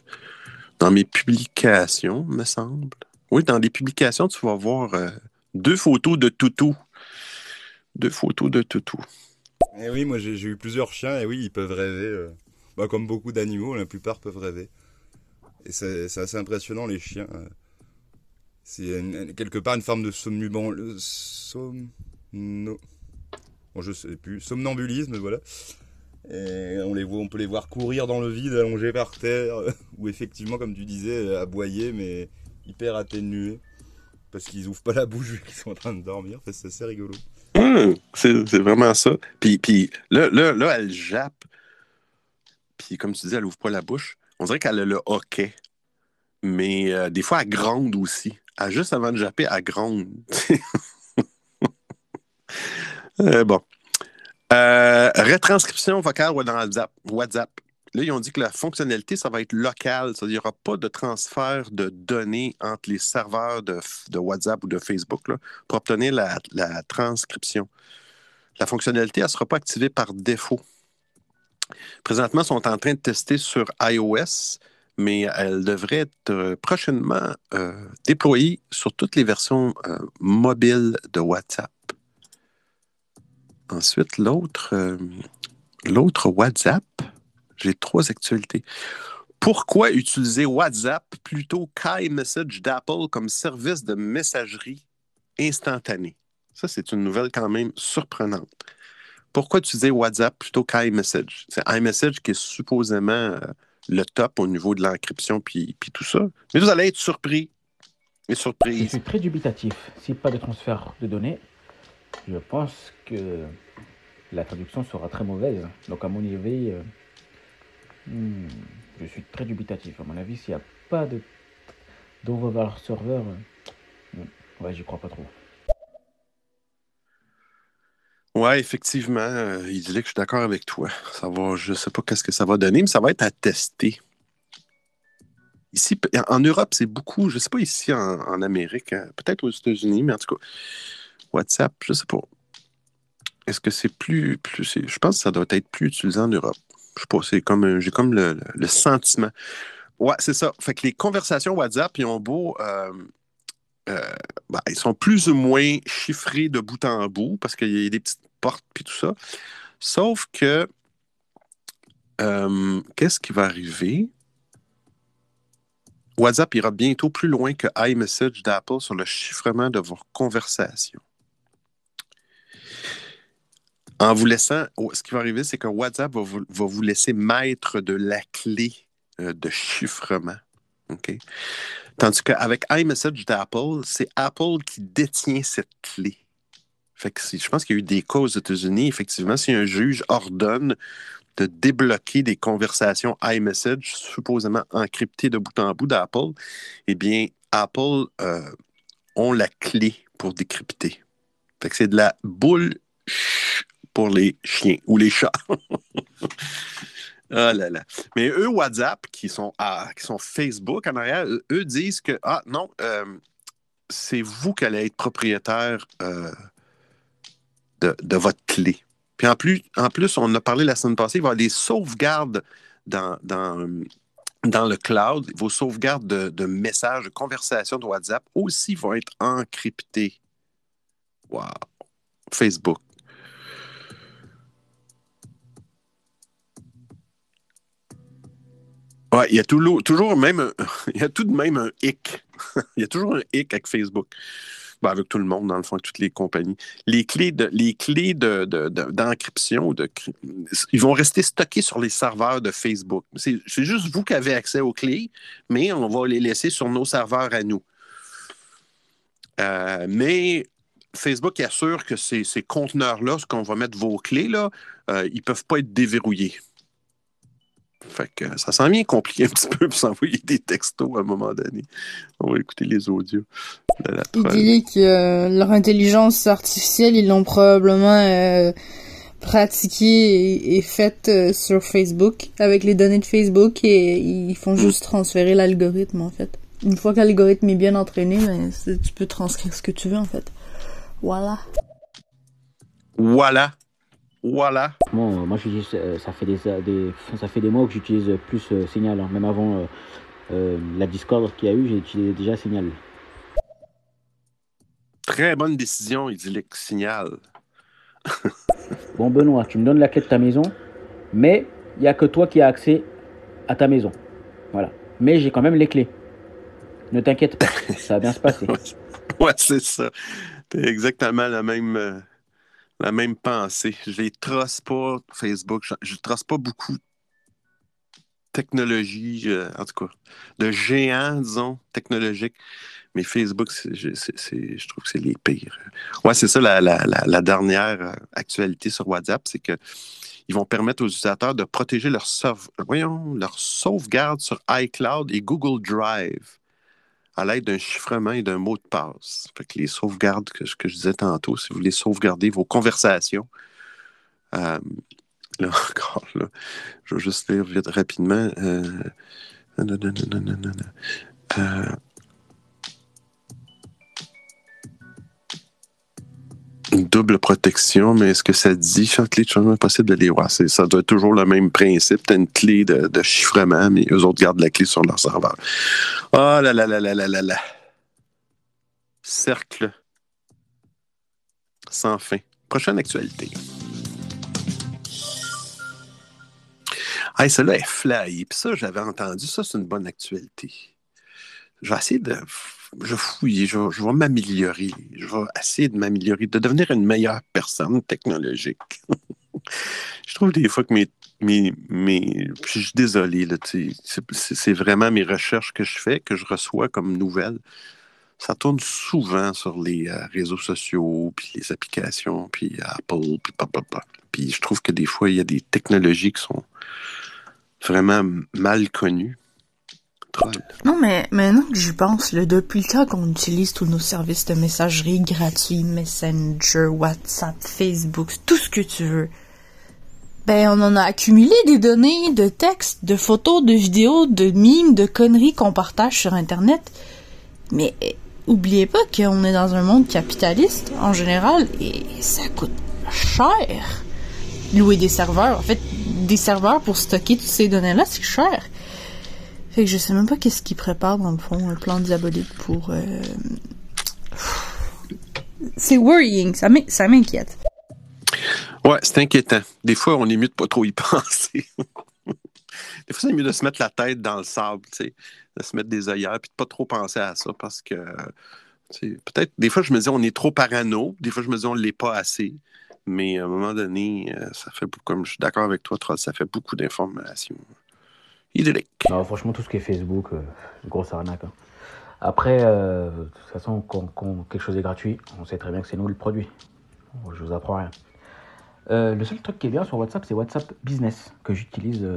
dans mes publications, me semble. Oui, dans les publications, tu vas voir euh, deux photos de toutou. Deux photos de toutou. Et oui, moi j'ai eu plusieurs chiens et oui, ils peuvent rêver. euh, bah, comme beaucoup d'animaux, la plupart peuvent rêver. Et c'est assez impressionnant les chiens. C'est quelque part une forme de somnubon... le Somno... Je sais plus. Somnambulisme, voilà. Et on les voit, on peut les voir courir dans le vide, allongés par terre, ou effectivement, comme tu disais, euh, aboyer, mais hyper atténués. Parce qu'ils ouvrent pas la bouche vu qu'ils sont en train de dormir. C'est assez rigolo. Hum, c'est vraiment ça. Puis, puis là, là, là, elle jappe. Puis comme tu dis, elle ouvre pas la bouche. On dirait qu'elle a le hoquet. Mais euh, des fois, elle gronde aussi. Elle, juste avant de japper, elle gronde. Euh, bon. Euh, retranscription vocale dans WhatsApp. Là, ils ont dit que la fonctionnalité, ça va être local. Qu'il n'y aura pas de transfert de données entre les serveurs de, WhatsApp ou de Facebook pour obtenir la, transcription. La fonctionnalité, elle ne sera pas activée par défaut. Présentement, ils sont en train de tester sur iOS, mais elle devrait être euh, prochainement déployée sur toutes les versions mobiles de WhatsApp. Ensuite, l'autre euh, l'autre WhatsApp, j'ai trois actualités. Pourquoi utiliser WhatsApp plutôt qu'iMessage d'Apple comme service de messagerie instantanée? Ça, c'est une nouvelle quand même surprenante. Pourquoi utiliser WhatsApp plutôt qu'iMessage? C'est iMessage qui est supposément euh, le top au niveau de l'encryption puis, tout ça. Mais vous allez être surpris et Je surprise. suis très dubitatif. Pas de transfert de données, je pense que la traduction sera très mauvaise. Donc, à mon avis, euh, hmm, je suis très dubitatif. À mon avis, s'il n'y a pas de d'overware serveur, euh, hmm, ouais, crois pas trop. Ouais, effectivement, euh, il disait que je suis d'accord avec toi. Ça va, je sais pas qu'est-ce que ça va donner, mais ça va être à tester. Ici, en Europe, c'est beaucoup, je sais pas ici en, en Amérique, hein, peut-être aux États-Unis, mais en tout cas, WhatsApp, je sais pas. Est-ce que c'est plus, plus je pense que ça doit être plus utilisé en Europe. Je sais pas, c'est comme, un- j'ai comme le, sentiment. Ouais, c'est ça. Fait que les conversations WhatsApp, ils ont beau. euh, euh, ben, ils sont plus ou moins chiffrés de bout en bout parce qu'il y a des petites portes puis tout ça. Sauf que. euh, Qu'est-ce qui va arriver? WhatsApp ira bientôt plus loin que iMessage d'Apple sur le chiffrement de vos conversations. En vous laissant, oh, ce qui va arriver, c'est que WhatsApp va vous, va laisser maître de la clé euh, de chiffrement. OK? Tandis qu'avec iMessage d'Apple, c'est Apple qui détient cette clé. Fait je pense qu'il y a eu des cas aux États-Unis, effectivement, si un juge ordonne de débloquer des conversations iMessage supposément encryptées de bout en bout d'Apple, eh bien, Apple euh, ont la clé pour décrypter. C'est de la boule pour les chiens ou les chats. Ah là là. Mais eux, WhatsApp, qui sont, à- qui sont Facebook en arrière, eux- eux disent que, ah non, euh, c'est vous qui allez être propriétaire euh, de, de votre clé. Puis en plus, en plus, on a parlé la semaine passée, il va y avoir des sauvegardes dans, dans, dans le cloud. Vos sauvegardes de, de messages, de conversations de WhatsApp aussi vont être encryptées. Wow. Facebook. Il y a toujours, même il y a tout de même un hic. il y a toujours un hic avec Facebook. Ben, avec tout le monde, dans le fond, avec toutes les compagnies. Les clés d'encryption, ils vont rester stockés sur les serveurs de Facebook. C'est, juste vous qui avez accès aux clés, mais on va les laisser sur nos serveurs à nous. Euh, mais Facebook assure que ces, ces conteneurs-là, ce qu'on va mettre vos clés, là, euh, ils ne peuvent pas être déverrouillés. Fait que ça s'en vient compliqué un petit peu pour s'envoyer des textos à un moment donné. On va écouter les audios de la Il dit que euh, leur intelligence artificielle, ils l'ont probablement euh, pratiquée et, et faite euh, sur Facebook, avec les données de Facebook, et ils font juste transférer l'algorithme, en fait. Une fois que l'algorithme est bien entraîné, ben, tu peux transcrire ce que tu veux, en fait. Voilà. Voilà. Voilà. Moi, euh, moi j'utilise, euh, ça, fait des, euh, des, ça fait des mois que j'utilise plus Signal. hein. Même avant la Discord qu'il y a eu, j'ai utilisé déjà Signal. Très bonne décision, Idyllic Signal. Bon, Benoît, tu me donnes la clé de ta maison, mais il n'y a que toi qui as accès à ta maison. Voilà. Mais j'ai quand même les clés. Ne t'inquiète pas, ça va bien se passer. Ouais, c'est ça. C'est exactement la même, la même pensée. Je les trosse pas, Facebook. Je, je trosse pas beaucoup technologie, euh, en tout cas, de géants, disons, technologiques. Mais Facebook, je, trouve que c'est les pires. Ouais, c'est ça la, dernière euh, actualité sur WhatsApp, c'est que ils vont permettre aux utilisateurs de protéger sauve- voyons, leur sauvegarde sur iCloud et Google Drive à l'aide d'un chiffrement et d'un mot de passe. Fait que les sauvegardes que, que je disais tantôt, si vous voulez sauvegarder vos conversations, euh, là encore, là, je vais juste lire vite rapidement. Euh, euh, une double protection, mais est-ce que ça dit chaque clé de changement est possible de les voir? Ça doit être toujours le même principe. Tu as une clé de, chiffrement, mais eux autres gardent la clé sur leur serveur. Oh là là là là là là là. Cercle sans fin. Prochaine actualité. Hey, celle-là est fly. Puis ça, j'avais entendu. Ça, c'est une bonne actualité. Je vais essayer de. Je vais fouiller. Je je vais m'améliorer. Je vais essayer de m'améliorer, de devenir une meilleure personne technologique. je trouve des fois que mes. mes puis je suis désolé, c'est vraiment mes recherches que je fais, que je reçois comme nouvelles. Ça tourne souvent sur les euh, réseaux sociaux, puis les applications, puis Apple, puis blablabla. Puis je trouve que des fois, il y a des technologies qui sont vraiment mal connues. Non, mais maintenant que j'y pense, là, depuis le temps qu'on utilise tous nos services de messagerie gratuits, Messenger, WhatsApp, Facebook, tout ce que tu veux, ben on en a accumulé des données de textes, de photos, de vidéos, de mimes, de conneries qu'on partage sur Internet. Mais eh, oubliez pas qu'on est dans un monde capitaliste en général et ça coûte cher louer des serveurs. En fait, des serveurs pour stocker toutes ces données-là, c'est cher. Fait que je sais même pas qu'est-ce qu'ils préparent dans le fond, un plan diabolique pour. Euh... C'est worrying, ça m'in- ça m'inquiète. Ouais, c'est inquiétant. Des fois, on est mieux de pas trop y penser. des fois, c'est mieux de se mettre la tête dans le sable, tu sais, de se mettre des œillères, puis de pas trop penser à ça, parce que, peut-être, des fois, je me dis, on est trop parano, des fois, je me dis, on l'est pas assez, mais à un moment donné, euh, ça fait, beaucoup- comme je suis d'accord avec toi, Troll, ça fait beaucoup d'informations. Franchement, tout ce qui est Facebook, euh, grosse arnaque. hein. Après, euh, de toute façon, quand, quand quelque chose est gratuit, on sait très bien que c'est nous le produit. Je vous apprends rien. Euh, le seul truc qui est bien sur WhatsApp, c'est WhatsApp Business, que j'utilise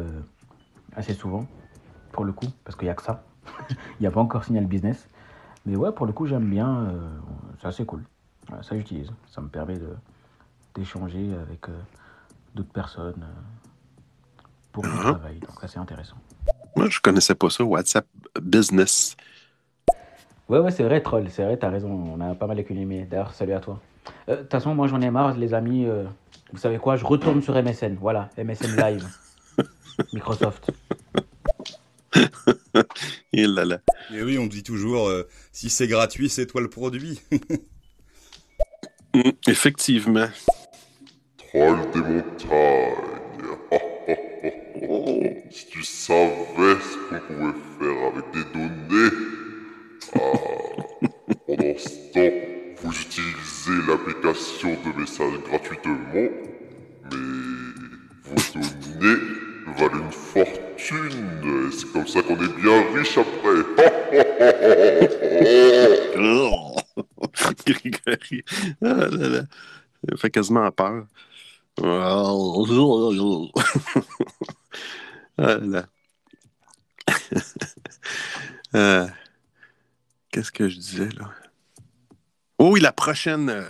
assez souvent, pour le coup, parce qu'il n'y a que ça. Il n'y a pas encore Signal Business. Mais ouais, pour le coup, j'aime bien. c'est assez cool. Ouais, ça, j'utilise. Ça me permet d'échanger avec d'autres personnes pour le Mhm. travail. Donc, ça, c'est intéressant. Moi, je connaissais pas ça, WhatsApp Business. Ouais, ouais, c'est vrai, troll, c'est vrai, t'as raison, on a pas mal économisé. D'ailleurs, salut à toi. Euh, De toute façon, moi j'en ai marre, les amis. euh, vous savez quoi, je retourne sur MSN. Voilà, MSN Live. Microsoft. Et là là. Et oui, on dit toujours, euh, si c'est gratuit, c'est toi le produit. Hum, effectivement. Troll des montagnes. Si tu savais ce qu'on pouvait faire avec des données. Ah. Pendant ce temps, vous utilisez l'application de message gratuitement, mais vos données valent une fortune. C'est comme ça qu'on est bien riche après. Oh! Grégory. Ah fait quasiment peur. Euh, Qu'est-ce que je disais là? Oh oui, la prochaine. euh,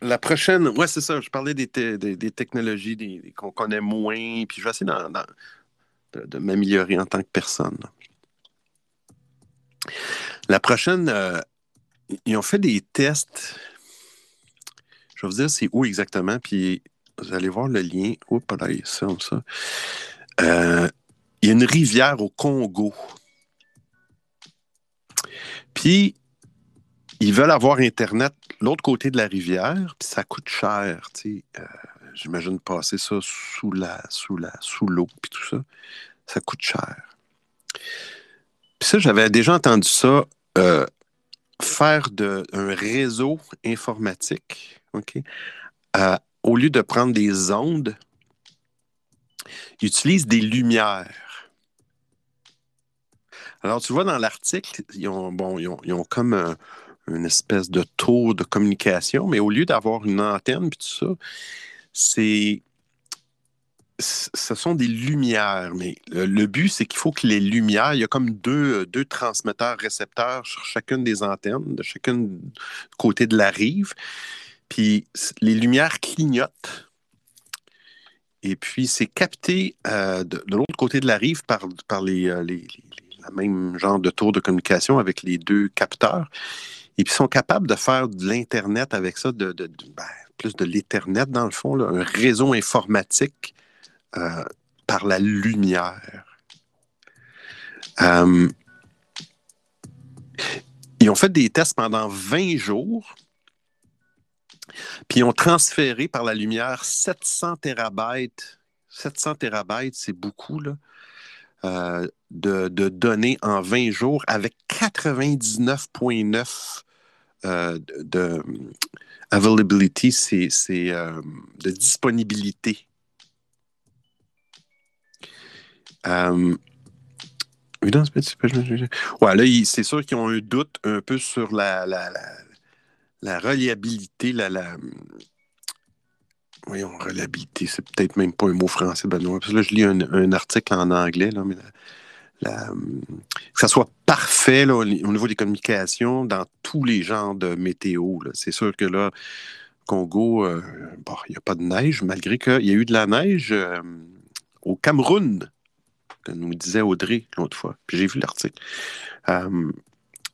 La prochaine, ouais, c'est ça. Je parlais des, des, technologies qu'on connaît moins, puis je vais essayer de, de m'améliorer en tant que personne. La prochaine, euh, ils ont fait des tests. Je vais vous dire c'est où exactement, puis vous allez voir le lien. Oups, là, ça, comme ça. Euh, il y a une rivière au Congo. Puis, ils veulent avoir Internet l'autre côté de la rivière, puis ça coûte cher. Euh, J'imagine passer ça sous la sous la sous l'eau, puis tout ça. Ça coûte cher. Puis ça, j'avais déjà entendu ça. euh, faire de, un réseau informatique, OK? Euh, au lieu de prendre des ondes, ils utilisent des lumières. Alors, tu vois, dans l'article, ils ont, bon, comme un- une espèce de tour de communication, mais au lieu d'avoir une antenne puis tout ça, c'est ce sont des lumières, mais le, but, c'est qu'il faut que les lumières, il y a comme deux, deux transmetteurs-récepteurs sur chacune des antennes, de chacun côté de la rive. Puis les lumières clignotent. Et puis c'est capté euh, de, l'autre côté de la rive par, par euh, les, les- la même genre de tour de communication avec les deux capteurs. Et puis ils sont capables de faire de l'Internet avec ça, de, ben, plus de l'Ethernet dans le fond, un réseau informatique euh, par la lumière. Ils ont fait des tests pendant 20 jours, puis ils ont transféré par la lumière 700 terabytes. 700 terabytes, c'est beaucoup, là, euh, de, données en 20 jours avec 99,9 euh, de, de availability, c'est euh, de disponibilité. Euh, Ouais, là, c'est sûr qu'ils ont un doute un peu sur la, la reliabilité, la, la. Voyons, reliabilité, c'est peut-être même pas un mot français, Benoît. Parce que là, je lis un, article en anglais, là, mais que ça soit parfait au au niveau des communications dans tous les genres de météo. C'est sûr que là, Congo, euh, il n'y a pas de neige, malgré qu'il y a eu de la neige euh, au Cameroun, que nous disait Audrey l'autre fois. Puis j'ai vu l'article. Euh,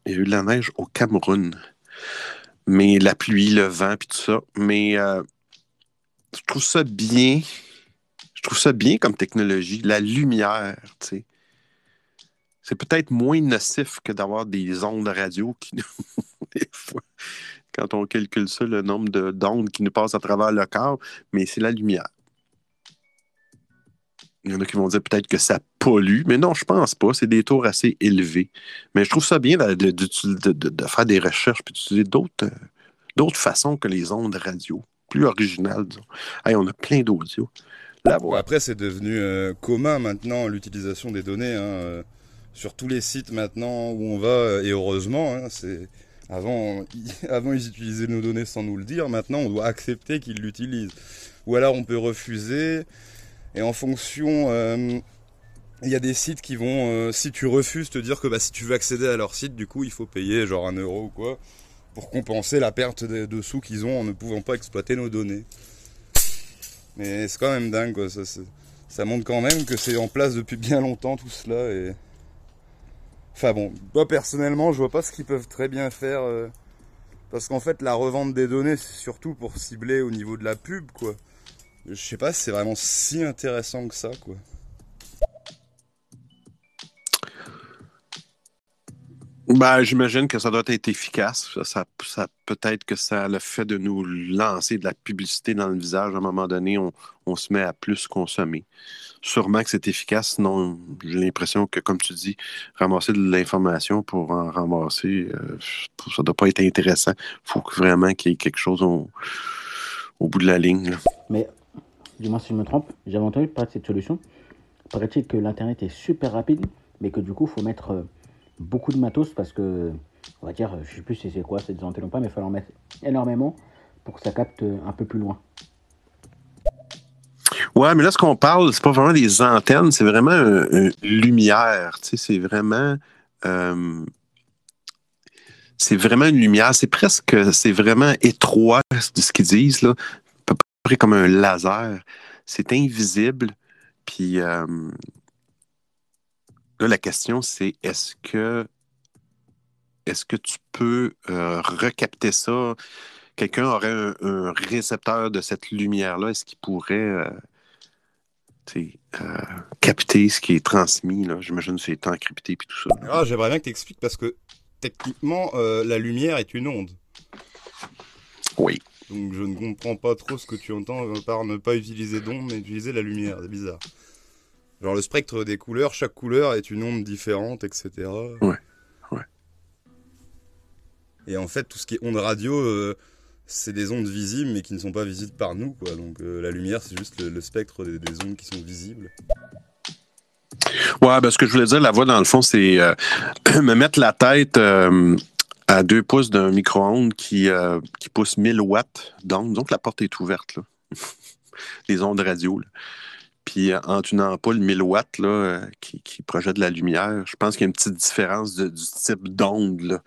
il y a eu de la neige au Cameroun. Mais la pluie, le vent, puis tout ça. Mais euh, je trouve ça bien. Je trouve ça bien comme technologie. La lumière, tu sais. C'est peut-être moins nocif que d'avoir des ondes radio qui, fois, quand on calcule ça, le nombre de- d'ondes qui nous passent à travers le corps, mais c'est la lumière. Il y en a qui vont dire peut-être que ça pollue, mais non, je pense pas. C'est des tours assez élevés. Mais je trouve ça bien de, faire des recherches et d'utiliser d'autres, euh, d'autres façons que les ondes radio. Plus originales, disons. Hey, on a plein d'audio. Après, c'est devenu euh, commun maintenant l'utilisation des données hein, euh, sur tous les sites maintenant où on va, et heureusement, hein, c'est avant, avant ils utilisaient nos données sans nous le dire. Maintenant, on doit accepter qu'ils l'utilisent. Ou alors, on peut refuser. Et en fonction, euh, il y a des sites qui vont, euh, si tu refuses, te dire que bah, si tu veux accéder à leur site, du coup, il faut payer genre un euro ou quoi pour compenser la perte de, sous qu'ils ont en ne pouvant pas exploiter nos données. Mais c'est quand même dingue, quoi. Ça, montre quand même que c'est en place depuis bien longtemps tout cela. Enfin bon, moi personnellement, je vois pas ce qu'ils peuvent très bien faire. euh, Parce qu'en fait, la revente des données, c'est surtout pour cibler au niveau de la pub, quoi. Je sais pas si c'est vraiment si intéressant que ça, quoi. Ben, j'imagine que ça doit être efficace. Ça, ça- ça- Peut-être que ça a le fait de nous lancer de la publicité dans le visage. À un moment donné, on, on se met à plus consommer. Sûrement que c'est efficace, sinon j'ai l'impression que, comme tu dis, ramasser de l'information pour en ramasser, euh, ça doit pas être intéressant. Il faut vraiment qu'il y ait quelque chose au, au bout de la ligne. là. Mais, dis-moi si je me trompe, j'avais entendu parler de cette solution. Paraît-il que l'Internet est super rapide, mais que du coup, il faut mettre euh, beaucoup de matos parce que, on va dire, euh, je sais plus si c'est quoi, c'est des antennes ou pas, mais il faut en mettre énormément pour que ça capte euh, un peu plus loin. Ouais, mais là, ce qu'on parle, c'est pas vraiment des antennes, c'est vraiment un- une lumière. Tu sais, c'est vraiment. c'est vraiment une lumière. C'est presque. C'est vraiment étroit, de ce qu'ils disent, là. Comme un laser. C'est invisible. Puis. euh, là, la question, c'est est-ce que. Est-ce que tu peux euh, recapter ça? Quelqu'un aurait un, un récepteur de cette lumière-là. Est-ce qu'il pourrait. euh, capter ce qui est transmis. J'imagine que c'est encrypté et tout ça. Ah, j'aimerais bien que tu expliques parce que techniquement, la lumière est une onde. Oui. Donc je ne comprends pas trop ce que tu entends par ne pas utiliser d'onde, mais utiliser la lumière. C'est bizarre. Genre le spectre des couleurs, chaque couleur est une onde différente, etc. Ouais, ouais. Et en fait, tout ce qui est onde radio, euh, c'est des ondes visibles, mais qui ne sont pas visibles par nous, quoi. Donc euh, la lumière, c'est juste le, le spectre des, des ondes qui sont visibles. Ouais, ben, ce que je voulais dire, la voix, dans le fond, c'est euh, me mettre la tête euh, à deux pouces d'un micro-ondes qui, euh, qui pousse 1000 watts d'onde. Donc, la porte est ouverte. Les ondes radio. Puis, en tunant pas le 1000 watts, là, euh, qui, qui projette de la lumière, je pense qu'il y a une petite différence du type d'onde,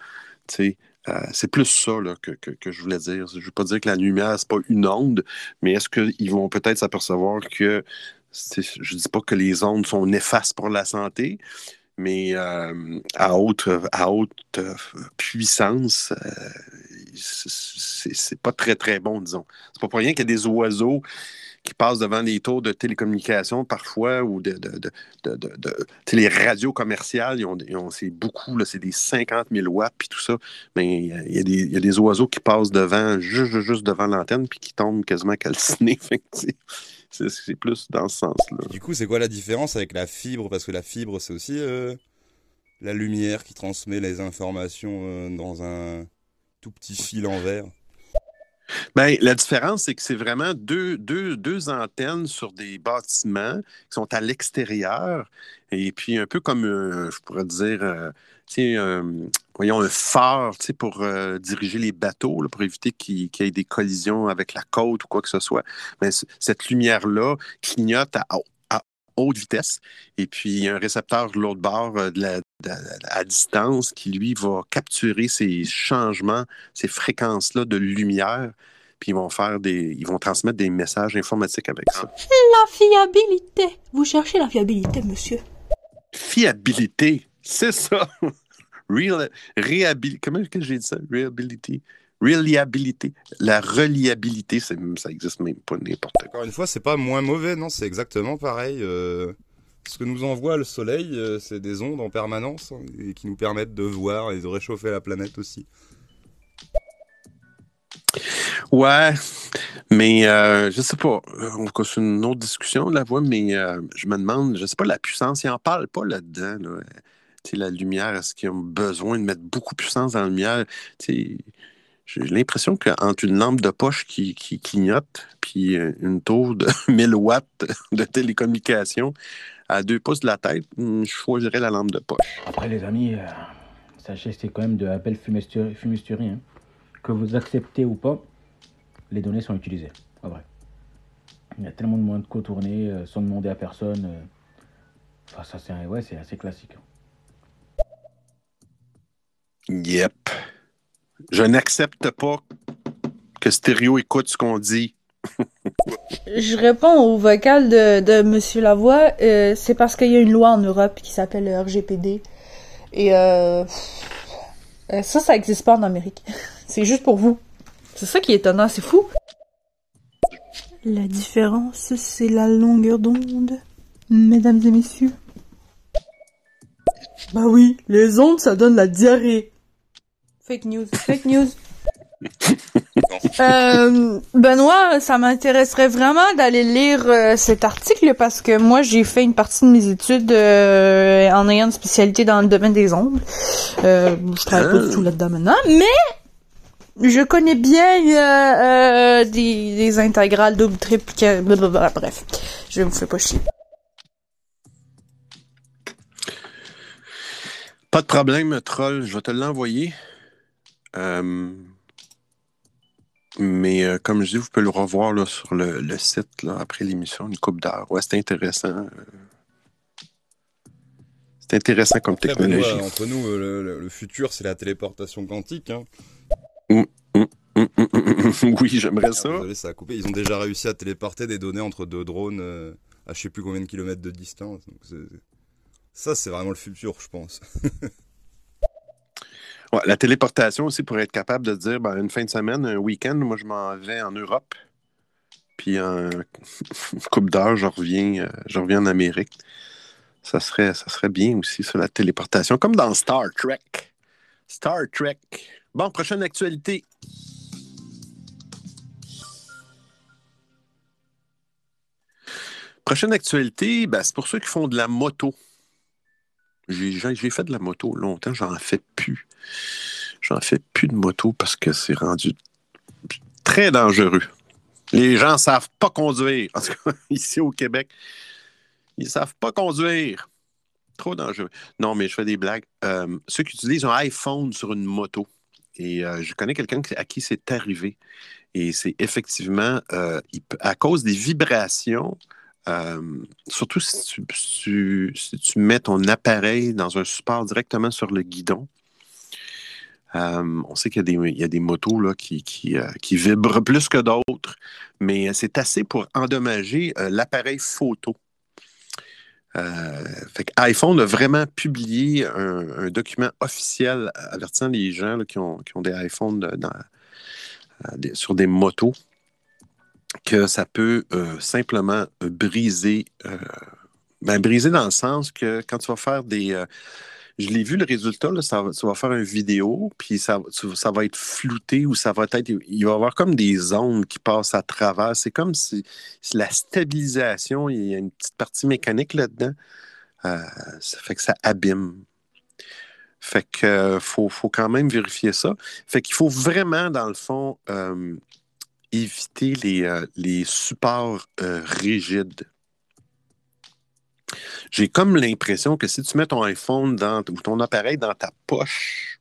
euh, c'est plus ça là, que, que, je voulais dire. Je ne veux pas dire que la lumière, c'est pas une onde, mais est-ce qu'ils vont peut-être s'apercevoir que je dis pas que les ondes sont néfastes pour la santé, mais euh, à haute, à euh, puissance, euh, c'est pas très, très bon, disons. C'est pas pour rien qu'il y a des oiseaux qui passent devant les tours de télécommunications parfois ou de, de, de, de, radios commerciales, c'est beaucoup, c'est des 50 000 watts puis tout ça. Mais il y, y a des, oiseaux qui passent devant, juste, juste devant l'antenne puis qui tombent quasiment calcinés. C'est plus dans ce sens-là. Du coup, c'est quoi la différence avec la fibre? Parce que la fibre, c'est aussi euh, la lumière qui transmet les informations euh, dans un tout petit fil en verre. Ben, la différence, c'est que c'est vraiment deux, deux, deux antennes sur des bâtiments qui sont à l'extérieur. Et puis, un peu comme, euh, je pourrais dire, euh, tu sais, euh, voyons, un phare pour euh, diriger les bateaux, là, pour éviter qu'il y ait des collisions avec la côte ou quoi que ce soit. Mais cette lumière-là clignote à, à haute vitesse. Et puis, il y a un récepteur de l'autre bord euh, de la, de- de- à distance qui, lui, va capturer ces changements, ces fréquences-là de lumière. Puis ils vont faire des. Ils vont transmettre des messages informatiques avec ça. La fiabilité. Vous cherchez la fiabilité, monsieur. Fiabilité, c'est ça. Real, réhabil, comment est-ce que j'ai dit ça? Reliability. reliabilité. La reliabilité, ça existe même pas n'importe quoi. Encore une fois, c'est pas moins mauvais, non, c'est exactement pareil. euh, ce que nous envoie le soleil, euh, c'est des ondes en permanence hein, et qui nous permettent de voir et de réchauffer la planète aussi. Ouais, mais euh, je sais pas. Euh, On va c'est une autre discussion, la voix, mais euh, je me demande, je sais pas, la puissance, ils en parlent pas là-dedans. Là. La lumière, est-ce qu'ils ont besoin de mettre beaucoup de puissance dans la lumière? J'ai l'impression qu'entre une lampe de poche qui, clignote, puis euh, une tour de 1000 watts de télécommunication à deux pouces de la tête, hmm, je choisirais la lampe de poche. Après, les amis, euh, sachez que c'est quand même de la belle fumisterie. hein. Que vous acceptez ou pas, les données sont utilisées. Vrai. Il y a tellement de moyens de contourner euh, sans demander à personne. euh. Enfin, ça, c'est ouais, c'est assez classique. hein. Yep. Je n'accepte pas que Stéréo écoute ce qu'on dit. Je réponds au vocal de, de Monsieur Lavoie. euh, c'est parce qu'il y a une loi en Europe qui s'appelle le RGPD. Et euh, euh, ça, ça existe pas en Amérique. C'est juste pour vous. C'est ça qui est étonnant, c'est fou. La différence, c'est la longueur d'onde, mesdames et messieurs. Bah oui, les ondes, ça donne la diarrhée. Fake news, fake news. Euh, Benoît, ça m'intéresserait vraiment d'aller lire euh, cet article parce que moi j'ai fait une partie de mes études euh, en ayant une spécialité dans le domaine des. Euh, je travaille pas du tout là-dedans maintenant, mais je connais bien des, des intégrales double triple blablabla, bref. Je vous fais pas chier. Pas de problème, troll, je vais te l'envoyer. Euh, mais euh, comme je dis, vous pouvez le revoir là, sur le, le site là, après l'émission, une coupe d'heure. Ouais, c'est intéressant. euh. C'est intéressant comme Après, technologie. Entre nous, le, le- le futur, c'est la téléportation quantique. Hein. Hum, hum, hum, oui, j'aimerais Ah, ça. Désolé, ça a coupé. Ils ont déjà réussi à téléporter des données entre deux drones euh, à je sais plus combien de kilomètres de distance. Donc ça, c'est vraiment le futur, je pense. La téléportation aussi pour être capable de dire ben, une fin de semaine, un week-end, moi je m'en vais en Europe. Puis en coupe d'heure, je reviens, euh, reviens en Amérique. Ça serait, bien aussi, ça, la téléportation, comme dans Star Trek. Star Trek. Bon, prochaine actualité. Prochaine actualité, ben, c'est pour ceux qui font de la moto. J'ai fait de la moto longtemps, j'en fais plus. J'en fais plus de moto parce que c'est rendu très dangereux. Les gens savent pas conduire. En tout cas, ici au Québec, ils savent pas conduire. Trop dangereux. Non, mais je fais des blagues. Euh, ceux qui utilisent un iPhone sur une moto, et euh, je connais quelqu'un à qui c'est arrivé. Et c'est effectivement, euh, à cause des vibrations, surtout si tu mets ton appareil dans un support directement sur le guidon, euh, on sait qu'il y a des, motos euh, qui vibrent plus que d'autres, mais c'est assez pour endommager euh, l'appareil photo. Euh, fait iPhone a vraiment publié un, document officiel avertissant les gens qui, ont, des iPhones euh, sur des motos que ça peut euh, simplement euh, briser, euh, ben, briser dans le sens que quand tu vas faire des... je l'ai vu le résultat, là, ça, va- faire une vidéo, puis ça, va être flouté ou ça va être. Il va y avoir comme des ondes qui passent à travers. C'est comme si, la stabilisation, il y a une petite partie mécanique là-dedans. Euh, ça fait que ça abîme. Fait que euh, faut, faut quand même vérifier ça. Fait qu'il faut vraiment, dans le fond, euh, éviter les, supports rigides. J'ai comme l'impression que si tu mets ton iPhone dans, ou ton appareil dans ta poche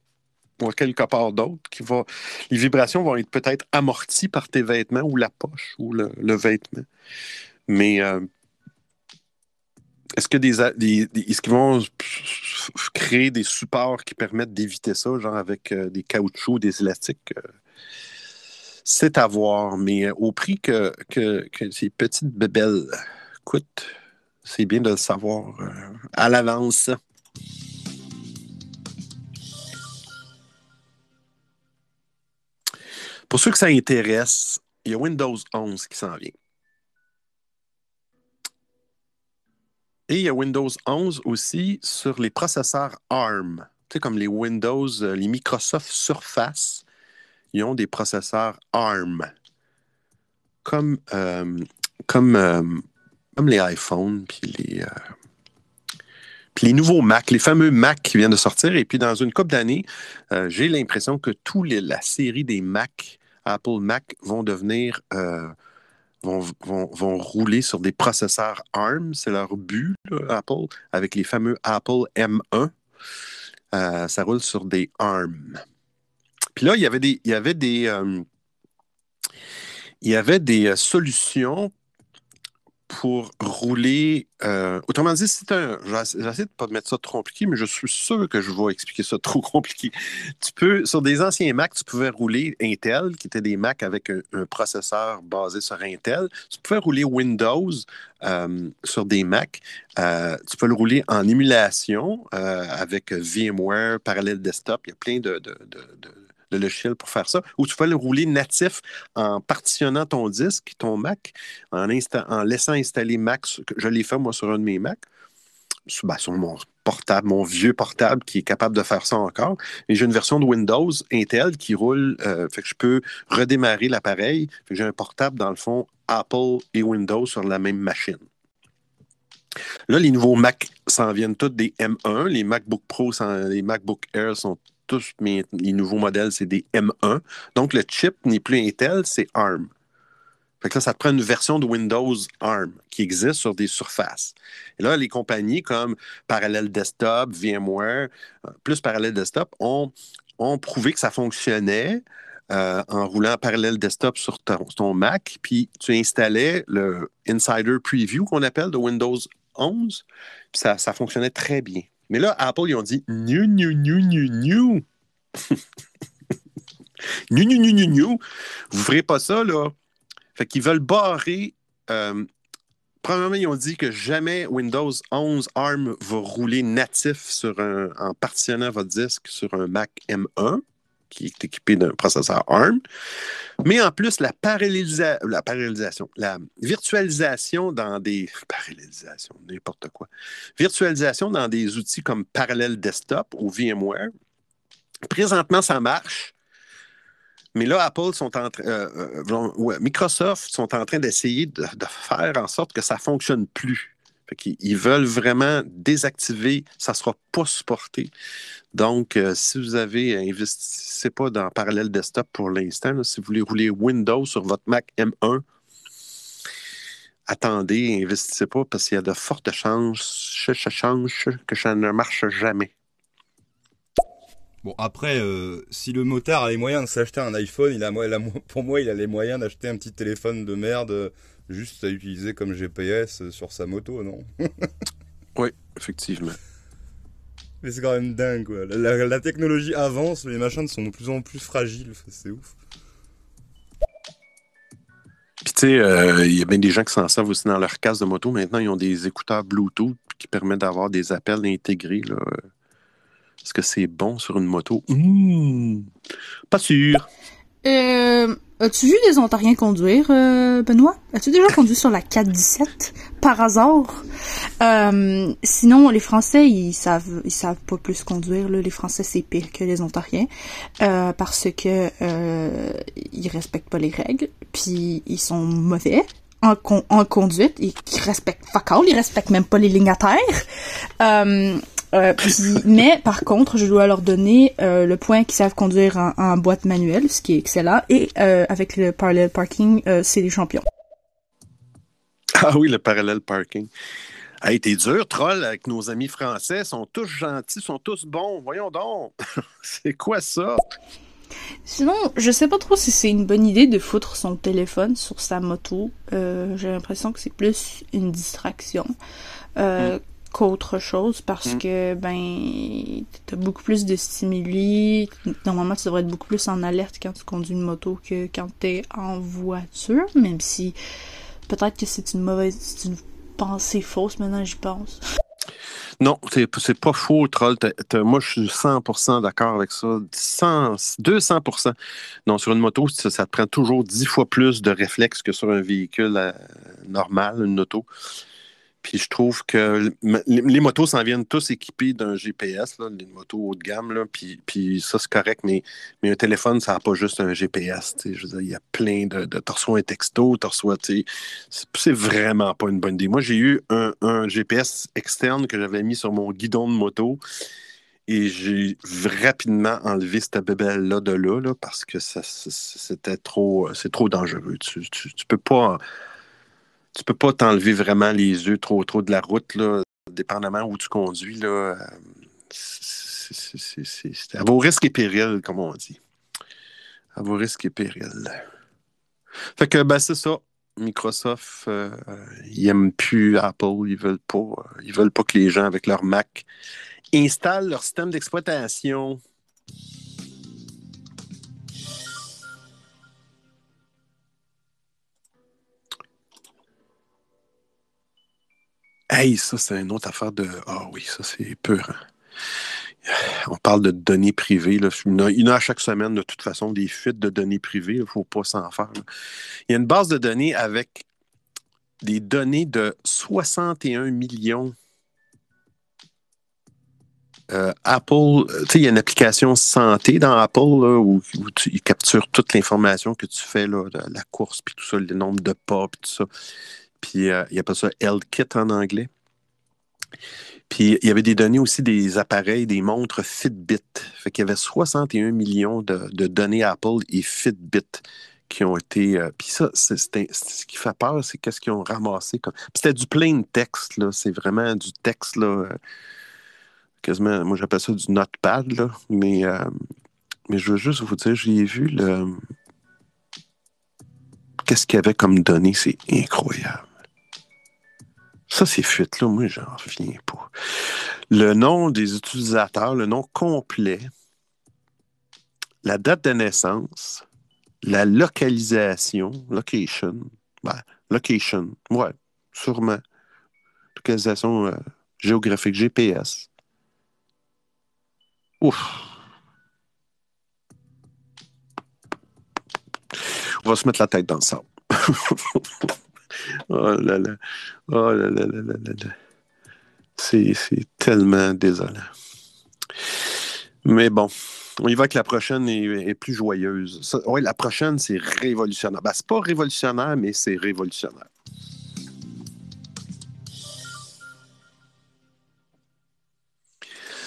ou quelque part d'autre, qui va, les vibrations vont être peut-être amorties par tes vêtements ou la poche ou le, vêtement. Mais euh, est-ce que des, est-ce qu'ils vont créer des supports qui permettent d'éviter ça, genre avec euh, des caoutchoucs, des élastiques? euh, c'est à voir, mais au prix que, que, que ces petites bébelles coûtent, c'est bien de le savoir euh, à l'avance. Pour ceux que ça intéresse, il y a Windows 11 qui s'en vient. Et il y a Windows 11 aussi sur les processeurs ARM. Tu sais, comme les Windows, euh, les Microsoft Surface, ils ont des processeurs ARM. Comme, euh, comme, comme les iPhones, puis les, puis les nouveaux Mac, les fameux Mac qui viennent de sortir. Et puis dans une couple d'années, j'ai l'impression que toute la série des Mac, Apple Mac, vont devenir vont, vont, rouler sur des processeurs ARM. C'est leur but, Apple, avec les fameux Apple M1. Euh, ça roule sur des ARM. Puis là, il y avait des, il y avait des, euh, il y avait des euh, solutions pour rouler. Euh, autrement dit, c'est un. J'essaie de ne pas mettre ça trop compliqué, mais je suis sûr que je vais expliquer ça trop compliqué. Tu peux, sur des anciens Mac, tu pouvais rouler Intel, qui étaient des Mac avec un, processeur basé sur Intel. Tu pouvais rouler Windows euh, sur des Mac. Euh, tu peux le rouler en émulation avec VMware, Parallel Desktop. Il y a plein de le logiciel pour faire ça, ou tu peux le rouler natif en partitionnant ton disque, ton Mac, en, laissant installer Mac. Je l'ai fait, moi, sur un de mes Macs, ben, sur mon portable, mon vieux portable qui est capable de faire ça encore. Et j'ai une version de Windows Intel qui roule, euh, fait que je peux redémarrer l'appareil. J'ai un portable, dans le fond, Apple et Windows sur la même machine. Là, les nouveaux Mac s'en viennent tous des M1. Les MacBook Pro, les MacBook Air sont tous les nouveaux modèles, c'est des M1. Donc, le chip n'est plus Intel, c'est ARM. Fait que là, ça te prend une version de Windows ARM qui existe sur des surfaces. Et là, les compagnies comme Parallel Desktop, VMware, euh, plus Parallel Desktop, ont, ont prouvé que ça fonctionnait euh, en roulant Parallel Desktop sur ton, Mac. Puis tu installais le Insider Preview qu'on appelle de Windows 11. Puis ça fonctionnait très bien. Mais là, Apple, ils ont dit new, new, new, new, new. new, new, new, new, new. Vous ne ferez pas ça, là. Fait qu'ils veulent barrer. Euh, premièrement, ils ont dit que jamais Windows 11 ARM va rouler natif sur un, en partitionnant votre disque sur un Mac M1 qui est équipé d'un processeur ARM. Mais en plus, la, la parallélisation, la virtualisation dans des. Parallélisation, n'importe quoi. Virtualisation dans des outils comme Parallel Desktop ou VMware. Présentement, ça marche. Mais là, Apple sont en train, euh, euh, Microsoft sont en train d'essayer de, de, faire en sorte que ça ne fonctionne plus. Ils veulent vraiment désactiver, ça ne sera pas supporté. Donc, euh, si vous avez, investissez pas dans Parallel Desktop pour l'instant. Si vous voulez rouler Windows sur votre Mac M1, attendez, investissez pas parce qu'il y a de fortes chances, que ça ne marche jamais. Bon, après, euh, si le motard a les moyens de s'acheter un iPhone, pour moi, il a les moyens d'acheter un petit téléphone de merde juste à utiliser comme GPS sur sa moto, non Oui, effectivement. Mais c'est quand même dingue, quoi. La, technologie avance, les machins sont de plus en plus fragiles, c'est ouf. Puis tu sais, il euh, y a bien des gens qui s'en servent aussi dans leur casque de moto. Maintenant, ils ont des écouteurs Bluetooth qui permettent d'avoir des appels intégrés. Là. Est-ce que c'est bon sur une moto? Mmh, pas sûr. Euh, As-tu vu des Ontariens conduire, euh, Benoît? As-tu déjà conduit sur la 417 par hasard? Euh, sinon, les Français, ils savent, ils savent pas plus conduire. Là. Les Français, c'est pire que les Ontariens euh, parce que euh, ils respectent pas les règles, puis ils sont mauvais en, en conduite, ils, respectent fuck all, ils respectent même pas les lignes à terre. Euh, mais par contre, je dois leur donner euh, le point qu'ils savent conduire en, boîte manuelle, ce qui est excellent. Et euh, avec le parallel parking, c'est des champions. Ah oui, le parallel parking. Hey, t'es dur, troll, avec nos amis français. Ils sont tous gentils, sont tous bons. Voyons donc. c'est quoi ça? Sinon, je sais pas trop si c'est une bonne idée de foutre son téléphone sur sa moto. J'ai l'impression que c'est plus une distraction. Hmm qu'autre chose parce mm. que ben t'as beaucoup plus de stimuli. Normalement, tu devrais être beaucoup plus en alerte quand tu conduis une moto que quand t'es en voiture, même si peut-être que c'est une mauvaise, c'est une pensée fausse maintenant j'y pense. Non, c'est c'est pas faux, troll. Moi, je suis 100% d'accord avec ça. 100, 200%. Non, sur une moto, ça, ça te prend toujours 10 fois plus de réflexes que sur un véhicule euh, normal, une auto. Puis je trouve que les, motos s'en viennent tous équipés d'un GPS, les motos haut de gamme, là, puis, ça, c'est correct, mais, un téléphone, ça n'a pas juste un GPS. Je veux dire, il y a plein de. de un texto, sais, C'est vraiment pas une bonne idée. Moi, j'ai eu un, GPS externe que j'avais mis sur mon guidon de moto et j'ai rapidement enlevé cette bébelle-là de là, parce que c'était trop. C'est trop dangereux. Tu, tu, tu peux pas tu peux pas t'enlever vraiment les yeux trop trop de la route, là, dépendamment où tu conduis. Là, euh, c'est- à vos risques et périls, comme on dit. À vos risques et périls. Fait que, ben, c'est ça. Microsoft, euh, ils n'aiment plus Apple. Ils veulent pas, euh, ils veulent pas que les gens, avec leur Mac, installent leur système d'exploitation. Hey, ça, c'est une autre affaire de. Ah oui, ça, c'est pur. hein. On parle de données privées. Là. Il, y en a, à chaque semaine, de toute façon, des fuites de données privées. Il ne faut pas s'en faire. Il y a une base de données avec des données de 61 millions. Euh, Apple, euh, tu sais, il y a une application santé dans Apple où, tu, il capture toute l'information que tu fais, là, la course, puis tout ça, le nombre de pas, puis tout ça. Puis euh, il y a pas ça Health Kit en anglais. Puis il y avait des données aussi des appareils, des montres Fitbit. Fait qu'il y avait 61 millions de, données Apple et Fitbit qui ont été. euh, puis ça, ce qui fait peur, c'est qu'est-ce qu'ils ont ramassé. Comme... C'était du plain texte, là. C'est vraiment du texte, là. euh, quasiment, moi j'appelle ça du notepad, là. Mais, euh, mais je veux juste vous dire, j'ai vu le. Qu'est-ce qu'il y avait comme données? C'est incroyable. Ça, ces fuites-là, moi, j'en reviens pas. Le nom des utilisateurs, le nom complet, la date de naissance, la localisation, location, ben, location, ouais, sûrement. Localisation euh, géographique, GPS. Ouf. On va se mettre la tête dans le sable. oh là là. Oh là là là là là là. C'est, tellement désolant. Mais bon, on y va que la prochaine est, plus joyeuse. oui, la prochaine, c'est révolutionnaire. Ben, c'est pas révolutionnaire, mais c'est révolutionnaire.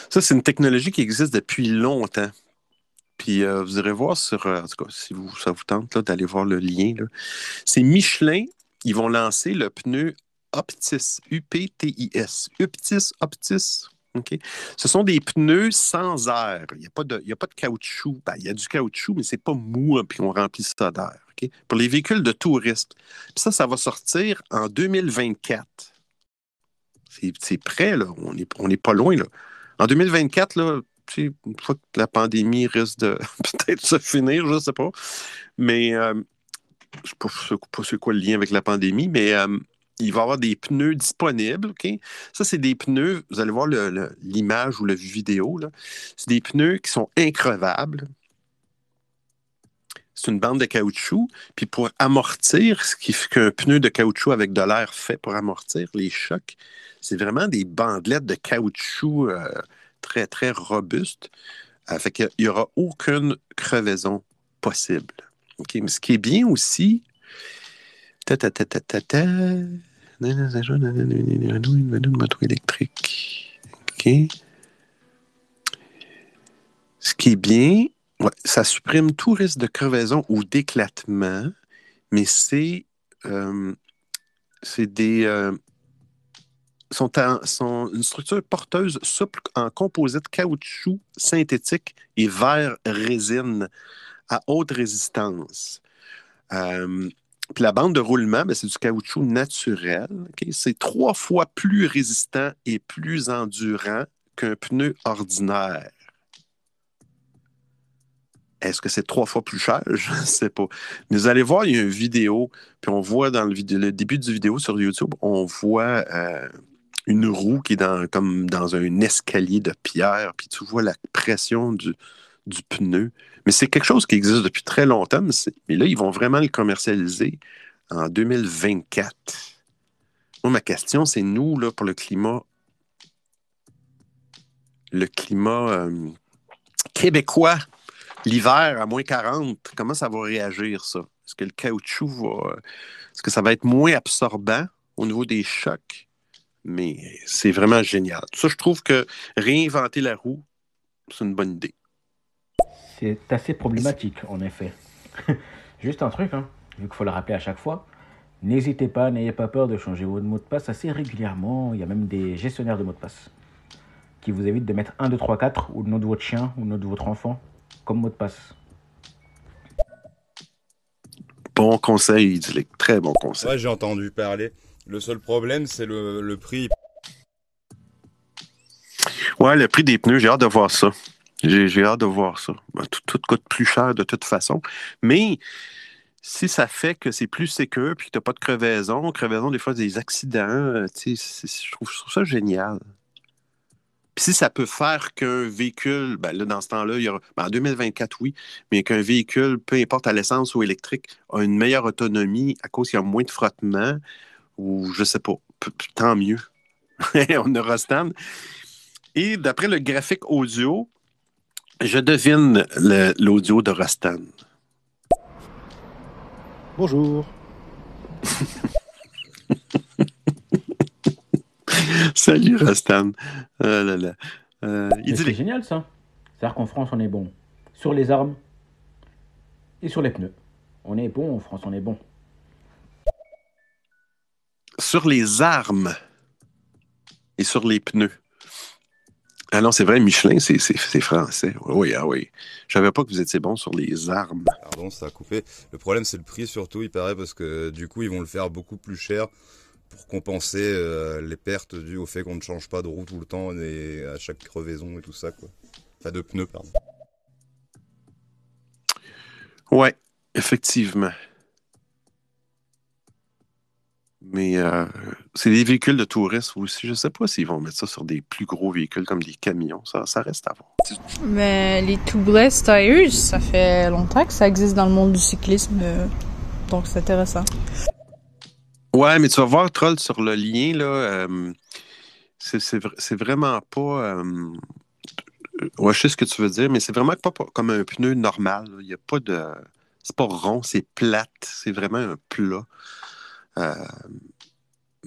Ça, c'est une technologie qui existe depuis longtemps. Puis euh, vous irez voir sur, euh, en tout cas, si vous, ça vous tente d'aller voir le lien. C'est Michelin, ils vont lancer le pneu Optis, U-P-T-I-S. Uptis, Optis. OK? Ce sont des pneus sans air. Il n'y a, pas de- a pas de caoutchouc. Ben, il y a du caoutchouc, mais c'est pas mou, hein, puis on remplit ça d'air. Pour les véhicules de touristes. Puis ça, ça va sortir en 2024. C'est prêt, là. On n'est on pas loin, là. En 2024, là, une fois que la pandémie risque de peut-être se finir, je ne sais pas. Mais euh, je ne sais pas, c'est quoi le lien avec la pandémie, mais euh, il va y avoir des pneus disponibles. Ça, c'est des pneus, vous allez voir l'image ou la vidéo. C'est des pneus qui sont increvables. C'est une bande de caoutchouc. Puis pour amortir, ce qui fait qu'un pneu de caoutchouc avec de l'air fait pour amortir les chocs, c'est vraiment des bandelettes de caoutchouc euh, très, très robustes. Euh, fait qu'il n'y aura aucune crevaison possible. Ce qui est bien aussi, ta, ta, ta, ta, ta, ta, électrique. OK? Ce qui est bien, ça supprime tout risque de crevaison ou d'éclatement, mais c'est euh, des euh, sont, en- sont une structure porteuse souple en composite caoutchouc synthétique et verre résine à haute résistance. Euh, la bande de roulement, ben, c'est du caoutchouc naturel. C'est trois fois plus résistant et plus endurant qu'un pneu ordinaire. Est-ce que c'est trois fois plus cher? Je ne sais pas. Mais vous allez voir, il y a une vidéo, puis on voit dans le début du vidéo sur YouTube, on voit euh, une roue qui est dans, comme dans un escalier de pierre, puis tu vois la pression du, du pneu. Mais c'est quelque chose qui existe depuis très longtemps, mais, là, ils vont vraiment le commercialiser en 2024. Moi, ma question, c'est nous, là, pour le climat, le climat euh, québécois, l'hiver à moins 40, comment ça va réagir, ça? Est-ce que le caoutchouc va. Est-ce que ça va être moins absorbant au niveau des chocs? Mais c'est vraiment génial. Ça, je trouve que réinventer la roue, c'est une bonne idée. C'est assez problématique, en effet. Juste un truc, hein, vu qu'il faut le rappeler à chaque fois. N'hésitez pas, n'ayez pas peur de changer votre mot de passe assez régulièrement. Il y a même des gestionnaires de mots de passe qui vous évitent de mettre 1, 2, 3, 4 ou le nom de votre chien ou le nom de votre enfant comme mot de passe. Bon conseil. Très bon conseil. Ouais, j'ai entendu parler. Le seul problème, c'est le, le prix. Ouais, le prix des pneus, j'ai hâte de voir ça. J'ai hâte de voir ça. Ben, Tout, coûte plus cher de toute façon. Mais si ça fait que c'est plus sécure puis que tu n'as pas de crevaison, crevaison, des fois, des accidents, euh, tu sais, je trouve, ça génial. Puis si ça peut faire qu'un véhicule, ben là, dans ce temps-là, il y aura, ben, en 2024, oui, mais qu'un véhicule, peu importe à l'essence ou électrique, a une meilleure autonomie à cause qu'il y a moins de frottement, ou je sais pas, tant mieux. On aura Stan. Et d'après le graphique audio, je devine l'audio de Rostan. Bonjour. Salut Rostan. Là là. Euh, c'est génial ça. C'est-à-dire qu'en France, on est bon sur les armes et sur les pneus. On est bon en France, on est bon. sur les armes et sur les pneus. Ah non, c'est vrai, Michelin, c'est français. Oui, ah oui. Je savais pas que vous étiez bon sur les armes. Pardon, ça a coupé. Le problème, c'est le prix surtout, il paraît, parce que du coup, ils vont le faire beaucoup plus cher pour compenser euh, les pertes dues au fait qu'on ne change pas de roue tout le temps et à chaque crevaison et tout ça, quoi. Enfin, de pneus, pardon. Ouais, effectivement. Mais euh, c'est des véhicules de touristes aussi. Je sais pas s'ils vont mettre ça sur des plus gros véhicules comme des camions. Ça, ça reste à voir. Mais les tubeless tires, ça fait longtemps que ça existe dans le monde du cyclisme. euh, Donc c'est intéressant. Ouais, mais tu vas voir, Troll, sur le lien, là, euh, c'est c'est vr- c'est vraiment pas. euh, ouais, je sais ce que tu veux dire, mais c'est vraiment pas, pas comme un pneu normal. Il n'y a pas de. C'est pas rond, c'est plate. C'est vraiment un plat. Euh,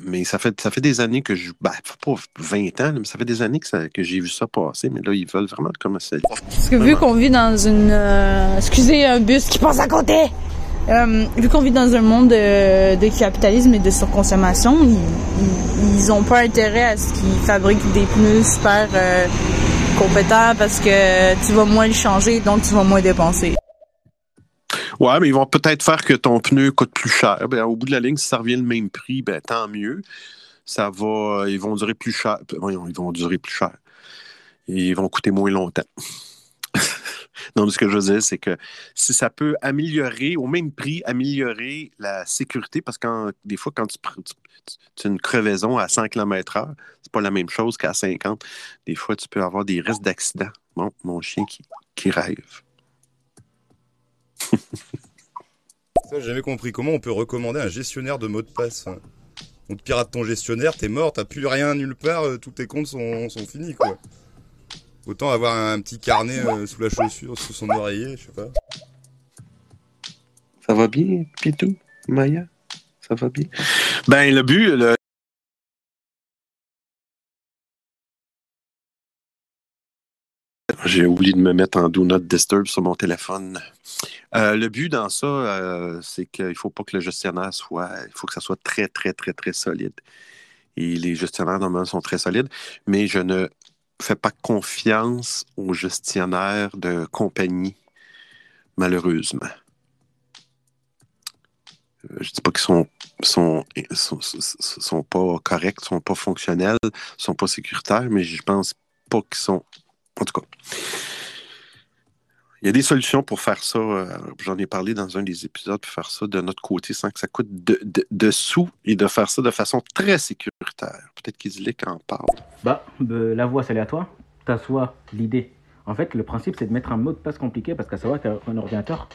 mais ça fait, ça fait des années que je. Ben, pas 20 ans, mais ça fait des années que, ça- que j'ai vu ça passer. Mais là, ils veulent vraiment le commercialiser. Parce que vu qu'on vit dans une... euh, Excusez, un bus qui passe à côté! Euh, vu qu'on vit dans un monde de, de capitalisme et de surconsommation, ils, ils, ils ont pas intérêt à ce qu'ils fabriquent des pneus super euh, compétents parce que tu vas moins le changer, donc tu vas moins dépenser. Ouais, mais ils vont peut-être faire que ton pneu coûte plus cher. Ben, au bout de la ligne, si ça revient le même prix, ben, tant mieux. Ça va, ils vont durer plus cher. Ils vont durer plus cher. Ils vont coûter moins longtemps. non, mais ce que je veux dire, c'est que si ça peut améliorer, au même prix, améliorer la sécurité, parce que des fois, quand tu, tu, tu- as une crevaison à 100 km/h, c'est pas la même chose qu'à 50. Des fois, tu peux avoir des risques d'accident. Bon, mon chien qui rêve. Ça, j'ai jamais compris. Comment on peut recommander un gestionnaire de mots de passe? On te pirate ton gestionnaire, t'es mort, t'as plus rien nulle part, euh, tous tes comptes sont, sont finis, quoi. Autant avoir un petit carnet euh, sous la chaussure, sous son oreiller, je sais pas. Ça va bien, Pitou, Maya? Ça va bien? Ben, le but, le- J'ai oublié de me mettre en Do Not Disturb sur mon téléphone. Euh, le but dans ça, euh, c'est qu'il ne faut pas que le gestionnaire soit. Il faut que ça soit très, très, très, très solide. Et les gestionnaires, normalement, sont très solides. Mais je ne fais pas confiance aux gestionnaires de compagnie, malheureusement. Euh, Je dis pas qu'ils sont, sont, sont, sont- sont pas corrects, sont pas fonctionnels, sont pas sécuritaires, mais je pense pas qu'ils sont. En tout cas, Il y a des solutions pour faire ça. euh, J'en ai parlé dans un des épisodes pour faire ça de notre côté sans que ça coûte de, sous et de faire ça de façon très sécuritaire. Peut-être qu'Islick en parle. Bah, la voix, c'est à toi. T'as soit l'idée. En fait, le principe, c'est de mettre un mot de passe compliqué parce qu'à savoir qu'un ordinateur,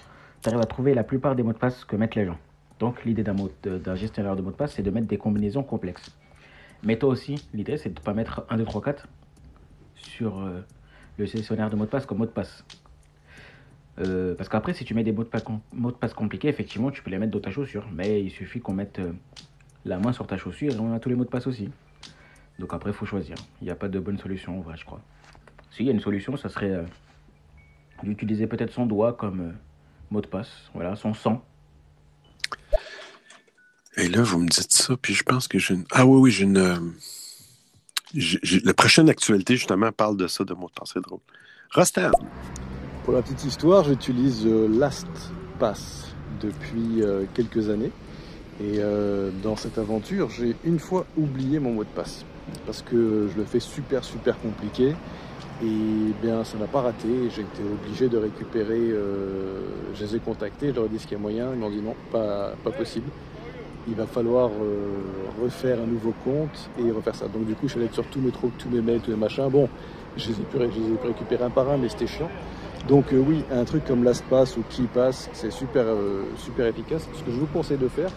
tu arrives à trouver la plupart des mots de passe que mettent les gens. Donc, l'idée d'un gestionnaire de mots de passe, c'est de mettre des combinaisons complexes. Mais toi aussi, l'idée, c'est de ne pas mettre 1, 2, 3, 4 sur euh, le gestionnaire de mots de passe comme mot de passe. Euh, parce qu'après, si tu mets des mots de, passe mots de passe compliqués, effectivement, tu peux les mettre dans ta chaussure. Mais il suffit qu'on mette euh, la main sur ta chaussure et on a tous les mots de passe aussi. Donc après, il faut choisir. Il n'y a pas de bonne solution, en vrai, je crois. S'il y a une solution, ça serait euh, d'utiliser peut-être son doigt comme mot de passe. Voilà, son sang. Et là, vous me dites ça, puis je pense que j'ai une. Ah oui, oui, j'ai une. La prochaine actualité, justement, parle de ça, de mots de. C'est drôle. Rostan, Pour la petite histoire, j'utilise euh, LastPass depuis euh, quelques années. Et euh, dans cette aventure, j'ai une fois oublié mon mot de passe. Parce que je le fais super, super compliqué. Et bien, ça n'a pas raté. J'ai été obligé de récupérer. je les ai contactés, je leur ai dit ce qu'il y a moyen. Ils m'ont dit non, pas, pas possible. Il va falloir euh, refaire un nouveau compte et refaire ça. Donc, du coup, je suis allé sur tous mes trucs, tous mes mails, tous les machins. Bon, je les ai pu, récupérer un par un, mais c'était chiant. Donc euh, oui, un truc comme LastPass ou KeyPass, c'est super, euh, super efficace. Ce que je vous conseille de faire,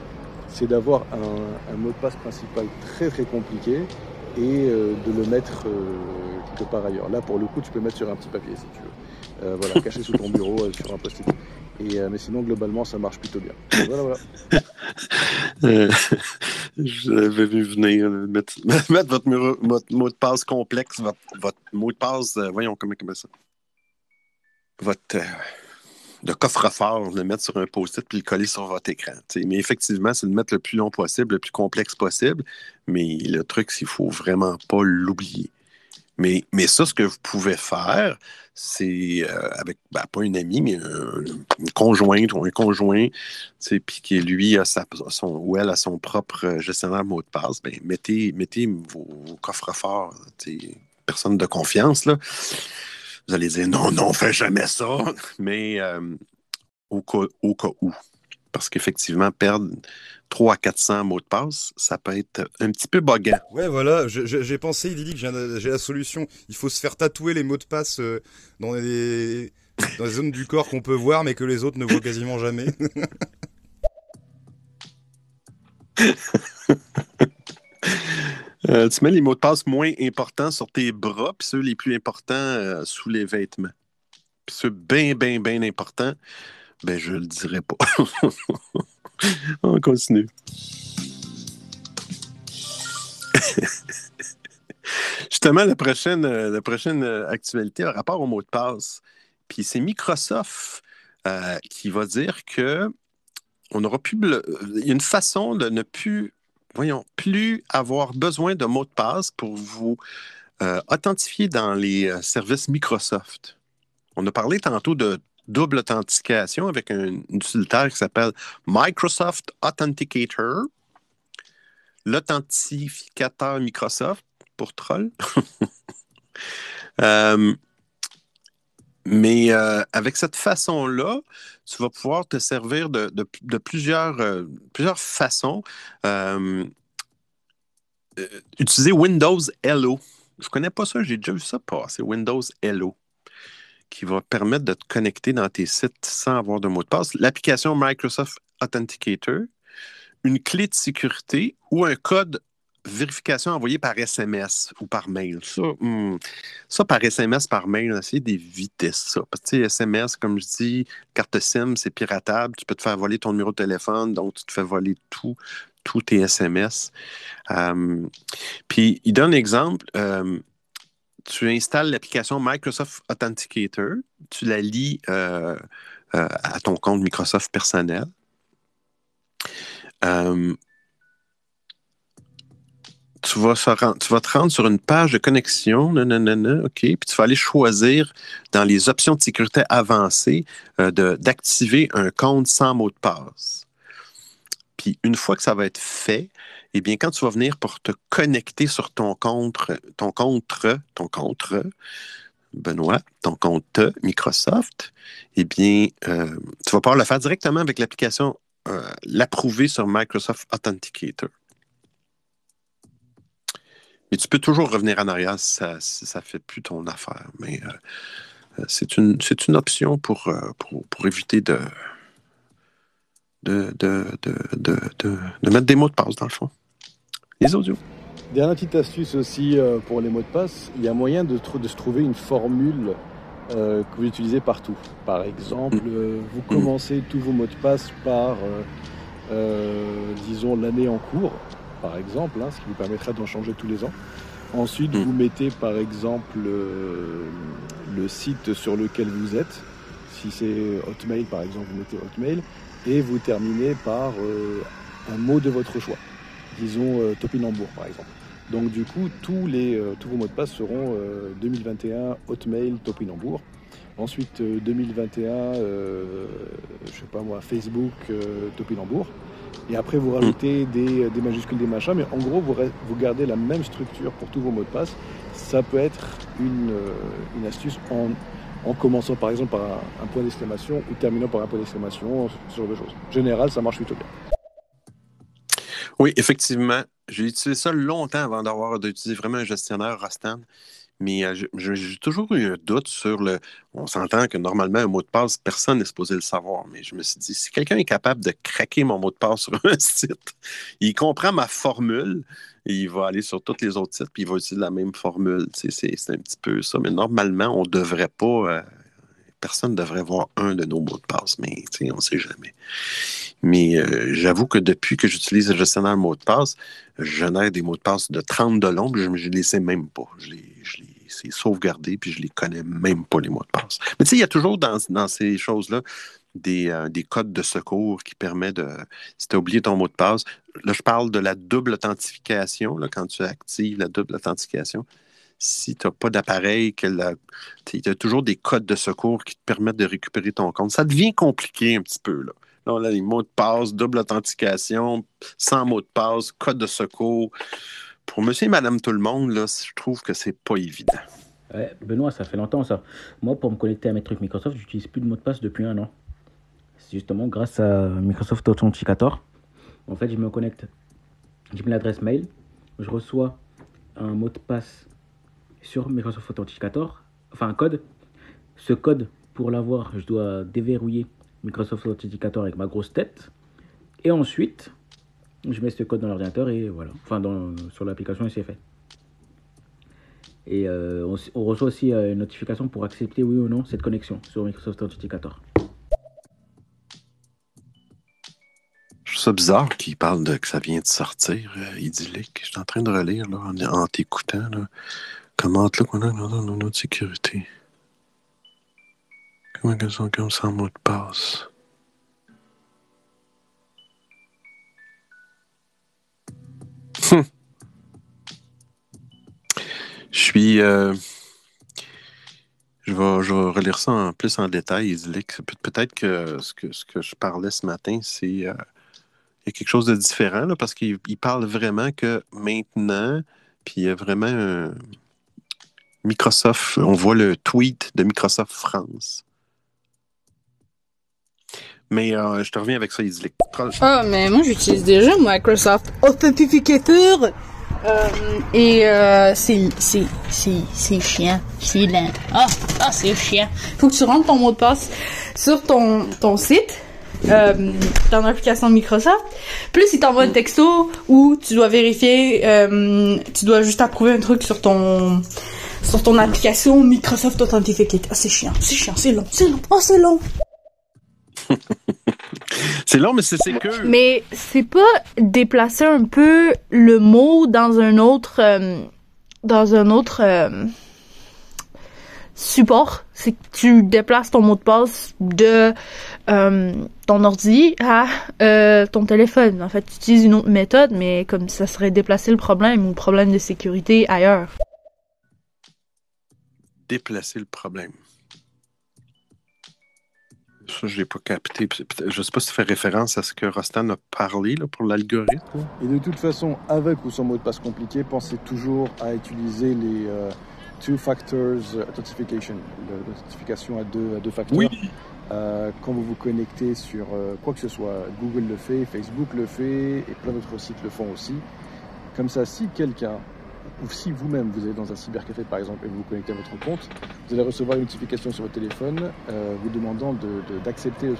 c'est d'avoir un, mot de passe principal très très compliqué et de le mettre quelque part ailleurs. Là, pour le coup, tu peux le mettre sur un petit papier si tu veux. Voilà, caché sous ton bureau, sur un post-it. Euh, mais sinon, globalement, ça marche plutôt bien. Voilà, voilà. euh, vu venir. Mettre, votre, mot de passe complexe, votre, mot de passe, euh, voyons comment comment ça. Votre. de coffre-fort, le mettre sur un post-it puis le coller sur votre écran. Mais effectivement, c'est de le mettre le plus long possible, le plus complexe possible. Mais le truc, c'est qu'il faut vraiment pas l'oublier. Mais, mais ça, ce que vous pouvez faire, c'est euh, avec, ben, pas une amie, mais un- une conjointe ou un conjoint, puis qui lui a sa, son, ou elle a son propre gestionnaire mot de passe, ben, mettez, mettez vos, tu sais, personne de confiance, là. Vous allez dire non, non, fais jamais ça, mais euh, au, cas, au cas où. Parce qu'effectivement, perdre 300 à 400 mots de passe, ça peut être un petit peu boguant. Ouais, voilà, j'ai pensé, il dit que j'ai j'ai la solution. Il faut se faire tatouer les mots de passe euh, dans les, dans les zones du corps qu'on peut voir, mais que les autres ne voient quasiment jamais. Euh, tu mets les mots de passe moins importants sur tes bras, puis ceux les plus importants euh, sous les vêtements. Puis ceux bien, bien, bien importants, ben je le dirai pas. On continue. Justement, la prochaine, euh, la prochaine euh, actualité a rapport au mot de passe. Puis c'est Microsoft euh, qui va dire que on aura Il y a une façon de ne plus voyons, plus avoir besoin de mots de passe pour vous authentifier dans les services Microsoft. On a parlé tantôt de double authentification avec un utilitaire qui s'appelle Microsoft Authenticator, l'authentificateur Microsoft pour troll. Euh, mais euh, avec cette façon-là, tu vas pouvoir te servir de, plusieurs, euh, plusieurs façons. Utiliser Windows Hello. Je ne connais pas ça, j'ai déjà vu ça passer. Windows Hello, qui va permettre de te connecter dans tes sites sans avoir de mot de passe. L'application Microsoft Authenticator, une clé de sécurité ou un code vérification envoyé par SMS ou par mail. Ça, hmm, ça par SMS, par mail, c'est d'éviter ça. Parce que SMS, comme je dis, carte SIM, c'est piratable. Tu peux te faire voler ton numéro de téléphone, donc tu te fais voler tout, tous tes SMS. Euh, puis, il donne un exemple. euh, tu installes l'application Microsoft Authenticator, tu la lis euh, euh, à ton compte Microsoft personnel. Euh, tu vas, te rendre sur une page de connexion, OK, puis tu vas aller choisir dans les options de sécurité avancées d'activer un compte sans mot de passe. Puis une fois que ça va être fait, eh bien, quand tu vas venir pour te connecter sur ton compte, ton compte, ton compte, Benoît, ton compte Microsoft, eh bien, euh, tu vas pouvoir le faire directement avec l'application euh, L'approuver sur Microsoft Authenticator. Mais tu peux toujours revenir en arrière si ça ne fait plus ton affaire. Mais euh, c'est une, une option pour, pour, éviter de, de, de, de, de, mettre des mots de passe dans le fond. Dernière petite astuce aussi euh, pour les mots de passe, il y a moyen de, se trouver une formule euh, que vous utilisez partout. Par exemple, euh, vous mm. commencez tous vos mots de passe par, disons, l'année en cours, par exemple, hein, ce qui vous permettra d'en changer tous les ans. Ensuite, vous mettez par exemple le site sur lequel vous êtes. Si c'est Hotmail, par exemple, vous mettez Hotmail et vous terminez par un mot de votre choix disons euh, Topinambour par exemple. Donc du coup, tous, les, euh, tous vos mots de passe seront 2021 euh, Hotmail Topinambour. Ensuite 2021, je sais pas moi, Facebook Topinambour. Et après, vous rajoutez des, des, majuscules, des machins, mais en gros, vous, vous, gardez la même structure pour tous vos mots de passe. Ça peut être une, une astuce en, en, commençant par exemple par un, un point d'exclamation ou terminant par un point d'exclamation, ce genre de choses. En général, ça marche plutôt bien. Oui, effectivement. J'ai utilisé ça longtemps avant d'avoir d'utiliser vraiment un gestionnaire Rastan. Mais euh, j'ai toujours eu un doute sur le. On s'entend que normalement, un mot de passe, personne n'est supposé le savoir. Mais je me suis dit, si quelqu'un est capable de craquer mon mot de passe sur un site, il comprend ma formule, et il va aller sur tous les autres sites, puis il va utiliser la même formule. C'est un petit peu ça. Mais normalement, on ne devrait pas. Euh, personne ne devrait voir un de nos mots de passe, mais on ne sait jamais. Mais euh, j'avoue que depuis que j'utilise le gestionnaire mot de passe, je génère des mots de passe de 30 de long, puis je ne les sais même pas. Je les, je c'est sauvegardé, puis je les connais même pas, les mots de passe. Mais tu il y a toujours dans, ces choses-là des, euh, des, codes de secours qui permettent de, si tu as oublié ton mot de passe, là, je parle de la double authentification, là, quand tu actives la double authentification si tu n'as pas d'appareil, il y a toujours des codes de secours qui te permettent de récupérer ton compte. Ça devient compliqué un petit peu. Là. Là, les mots de passe, double authentification, sans mot de passe, code de secours. Pour monsieur et madame tout le monde, là, je trouve que c'est pas évident. Benoît, ça fait longtemps ça. Moi, pour me connecter à mes trucs Microsoft, j'utilise plus de mot de passe depuis un an. C'est justement grâce à Microsoft Authenticator. En fait, je me connecte, je mets l'adresse mail, je reçois un mot de passe sur Microsoft Authenticator, enfin un code. Ce code, pour l'avoir, je dois déverrouiller Microsoft Authenticator avec ma grosse tête. Et ensuite, je mets ce code dans l'ordinateur et voilà. Enfin, dans, sur l'application et c'est fait. Et on, reçoit aussi euh, une notification pour accepter oui ou non cette connexion sur Microsoft Authenticator. Je trouve ça bizarre qu'il parle de que ça vient de sortir, euh, idyllique. Je suis en train de relire là, en, en t'écoutant. Comment là qu'on a dans notre sécurité? Comment qu'elles sont comme sans mot de passe? Hum. Je suis. Euh, je, vais, je vais relire ça en plus en détail. Peut-être que ce, que ce que je parlais ce matin, c'est. Euh, il y a quelque chose de différent là, parce qu'il parle vraiment que maintenant, puis il y a vraiment un, Microsoft, on voit le tweet de Microsoft France. Mais euh, je te reviens avec ça, Islick. Ah, mais moi j'utilise déjà Microsoft Authenticator. Euh, et euh, c'est chiant, c'est lent. Ah, ah c'est chiant. Faut que tu rentres ton mot de passe sur ton ton site. Euh, dans l'application Microsoft. Plus il t'envoie un texto où tu dois vérifier, euh, tu dois juste approuver un truc sur ton sur ton application Microsoft Authenticator. Ah, c'est chiant, c'est chiant, c'est long, c'est long, oh, c'est long. c'est long, mais c'est que. Mais c'est pas déplacer un peu le mot dans un autre, euh, dans un autre euh, support. C'est que tu déplaces ton mot de passe de euh, ton ordi à ton téléphone. En fait, tu utilises une autre méthode, mais comme ça serait déplacer le problème ou le problème de sécurité ailleurs déplacer le problème. Ça, je n'ai pas capté. Je ne sais pas si ça fait référence à ce que Rostan a parlé là, pour l'algorithme. Et de toute façon, avec ou sans mot de passe compliqué, pensez toujours à utiliser les, euh, two factors authentication, l'authentification à deux, à deux facteurs. Oui. Euh, quand vous vous connectez sur euh, quoi que ce soit, Google le fait, Facebook le fait et plein d'autres sites le font aussi. Comme ça, si quelqu'un si vous-même vous êtes dans un cybercafé par exemple et vous vous connectez à votre compte, vous allez recevoir une notification sur votre téléphone euh, vous demandant d'accepter de, de,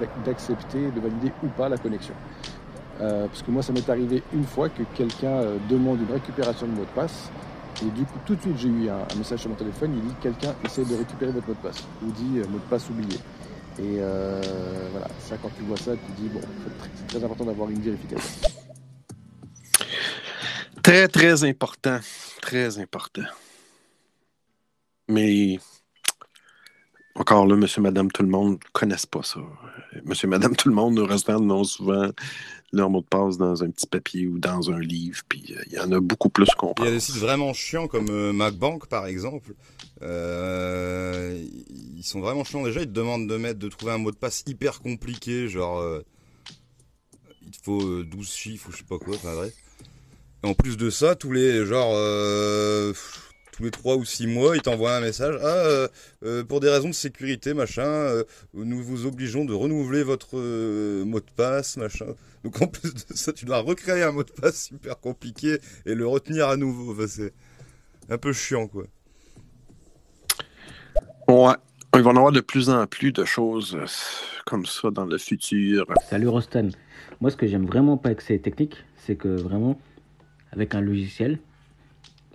le d'accepter, de valider ou pas la connexion. Euh, parce que moi, ça m'est arrivé une fois que quelqu'un euh, demande une récupération de mot de passe. Et du coup, tout de suite, j'ai eu un, message sur mon téléphone. Il dit quelqu'un essaie de récupérer votre mot de passe. Ou dit euh, mot de passe oublié. Et euh, voilà, ça, quand tu vois ça, tu dis bon, c'est très important d'avoir une vérification. Très, très important. Très important. Mais encore là, monsieur, madame, tout le monde ne connaissent pas ça. Monsieur, madame, tout le monde au restaurant non souvent leur mot de passe dans un petit papier ou dans un livre, puis il euh, y en a beaucoup plus qu'on pense. Il y a des sites vraiment chiants comme euh, MacBank par exemple. Euh, ils sont vraiment chiants déjà, ils te demandent de mettre, de trouver un mot de passe hyper compliqué, genre euh, il te faut 12 chiffres ou je sais pas quoi, enfin bref. Et en plus de ça, tous les genre euh, tous les trois ou six mois, ils t'envoient un message. Ah, euh, euh, pour des raisons de sécurité, machin, euh, nous vous obligeons de renouveler votre mot de passe, machin. Donc en plus de ça, tu dois recréer un mot de passe super compliqué et le retenir à nouveau. Enfin, c'est un peu chiant, quoi. Ouais. Il va y en avoir de plus en plus de choses comme ça dans le futur. Salut Rostan. Moi, ce que j'aime vraiment pas avec ces techniques, c'est que vraiment, avec un logiciel,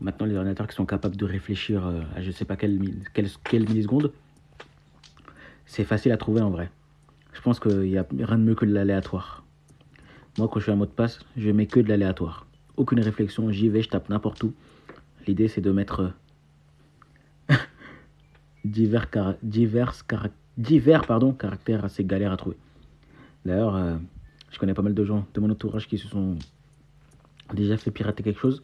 maintenant les ordinateurs qui sont capables de réfléchir à je sais pas quelle, quelle, quelle milliseconde, c'est facile à trouver en vrai. Je pense qu'il n'y a rien de mieux que de l'aléatoire. Moi, quand je fais un mot de passe, je mets que de l'aléatoire. Aucune réflexion, j'y vais, je tape n'importe où. L'idée, c'est de mettre divers, car divers, car divers pardon, caractères assez galères à trouver. D'ailleurs, euh, je connais pas mal de gens de mon entourage qui se sont déjà fait pirater quelque chose.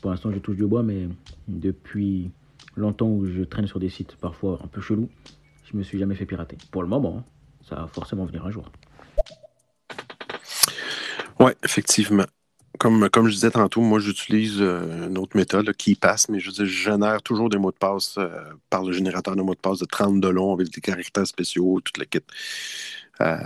Pour l'instant, je touche du bois, mais depuis longtemps où je traîne sur des sites parfois un peu chelous, je me suis jamais fait pirater. Pour le moment, hein, ça va forcément venir un jour. Ouais, effectivement. Comme, comme je disais tantôt, moi j'utilise euh, une autre méthode qui passe, mais je, je génère toujours des mots de passe euh, par le générateur de mots de passe de 30 de long avec des caractères spéciaux, toute la kit. Euh,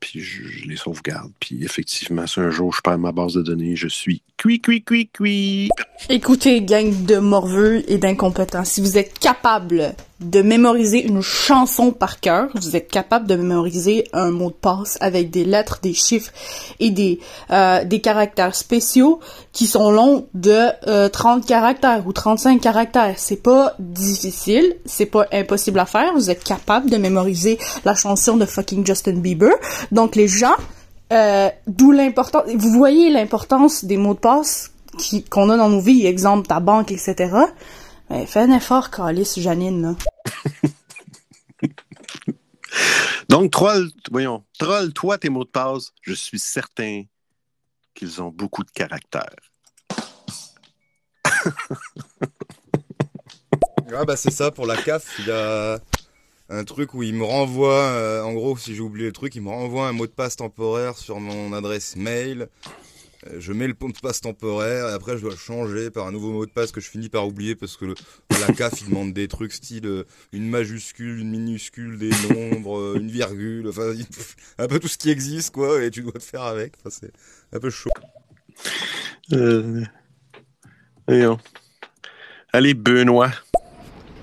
puis je, je, les sauvegarde. Puis effectivement, si un jour je perds ma base de données, je suis cuit, cuit, cuit, cuit. Écoutez, gang de morveux et d'incompétents, si vous êtes capable de mémoriser une chanson par cœur, vous êtes capable de mémoriser un mot de passe avec des lettres, des chiffres et des euh, des caractères spéciaux qui sont longs de euh, 30 caractères ou 35 caractères. C'est pas difficile, c'est pas impossible à faire. Vous êtes capable de mémoriser la chanson de fucking Justin Bieber. Donc les gens, euh, d'où l'importance. Vous voyez l'importance des mots de passe qu'on a dans nos vies, exemple ta banque, etc. Ben, fais un effort, Calice, Janine, là. Donc, troll, voyons, troll, toi, tes mots de passe, je suis certain qu'ils ont beaucoup de caractère. ah bah c'est ça, pour la CAF, il y a un truc où il me renvoie, euh, en gros, si j'ai oublié le truc, il me renvoie un mot de passe temporaire sur mon adresse mail. Euh, je mets le mot de passe temporaire et après je dois le changer par un nouveau mot de passe que je finis par oublier parce que le, la CAF il demande des trucs style euh, une majuscule, une minuscule, des nombres, euh, une virgule, enfin un peu tout ce qui existe quoi et tu dois te faire avec. Enfin, c'est un peu chaud. Euh... Allez Benoît.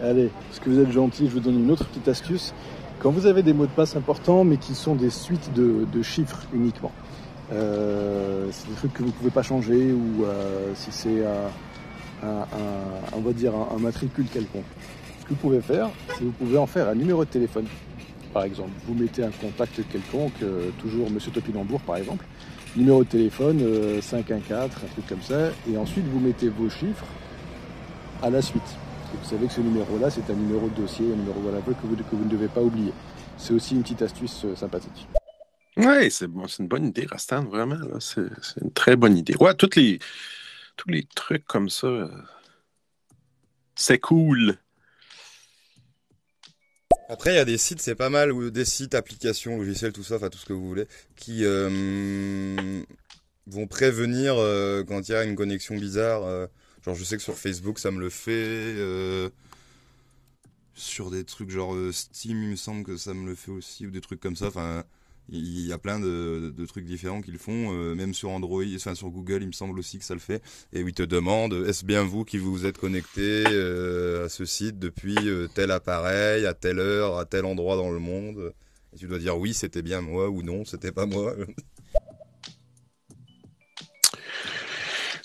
Allez, parce que vous êtes gentil, je vous donne une autre petite astuce. Quand vous avez des mots de passe importants mais qui sont des suites de, de chiffres uniquement. Euh, c'est des trucs que vous ne pouvez pas changer ou euh, si c'est un, un, on va dire un, un, matricule quelconque. Ce que vous pouvez faire, c'est vous pouvez en faire un numéro de téléphone. Par exemple, vous mettez un contact quelconque, euh, toujours Monsieur Topinambour par exemple, numéro de téléphone 514, un truc comme ça, et ensuite vous mettez vos chiffres à la suite. Vous savez que ce numéro-là, c'est un numéro de dossier, un numéro voilà, que, vous, que vous ne devez pas oublier. C'est aussi une petite astuce sympathique. Oui, c'est bon, une bonne idée, Rastan, vraiment. C'est une très bonne idée. Ouais, tous les, tous les trucs comme ça, euh, c'est cool. Après, il y a des sites, c'est pas mal, ou des sites, applications, logiciels, tout ça, enfin tout ce que vous voulez, qui euh, vont prévenir euh, quand il y a une connexion bizarre. Genre, je sais que sur Facebook, ça me le fait. sur des trucs genre Steam, il me semble que ça me le fait aussi, ou des trucs comme ça. Enfin, il y a plein de, trucs différents qu'ils font. euh, même sur Android, enfin sur Google, il me semble aussi que ça le fait. Et où ils te demandent est-ce bien vous qui vous êtes connecté euh, à ce site depuis euh, tel appareil, à telle heure, à tel endroit dans le monde? Et tu dois dire oui, c'était bien moi, ou non, c'était pas moi.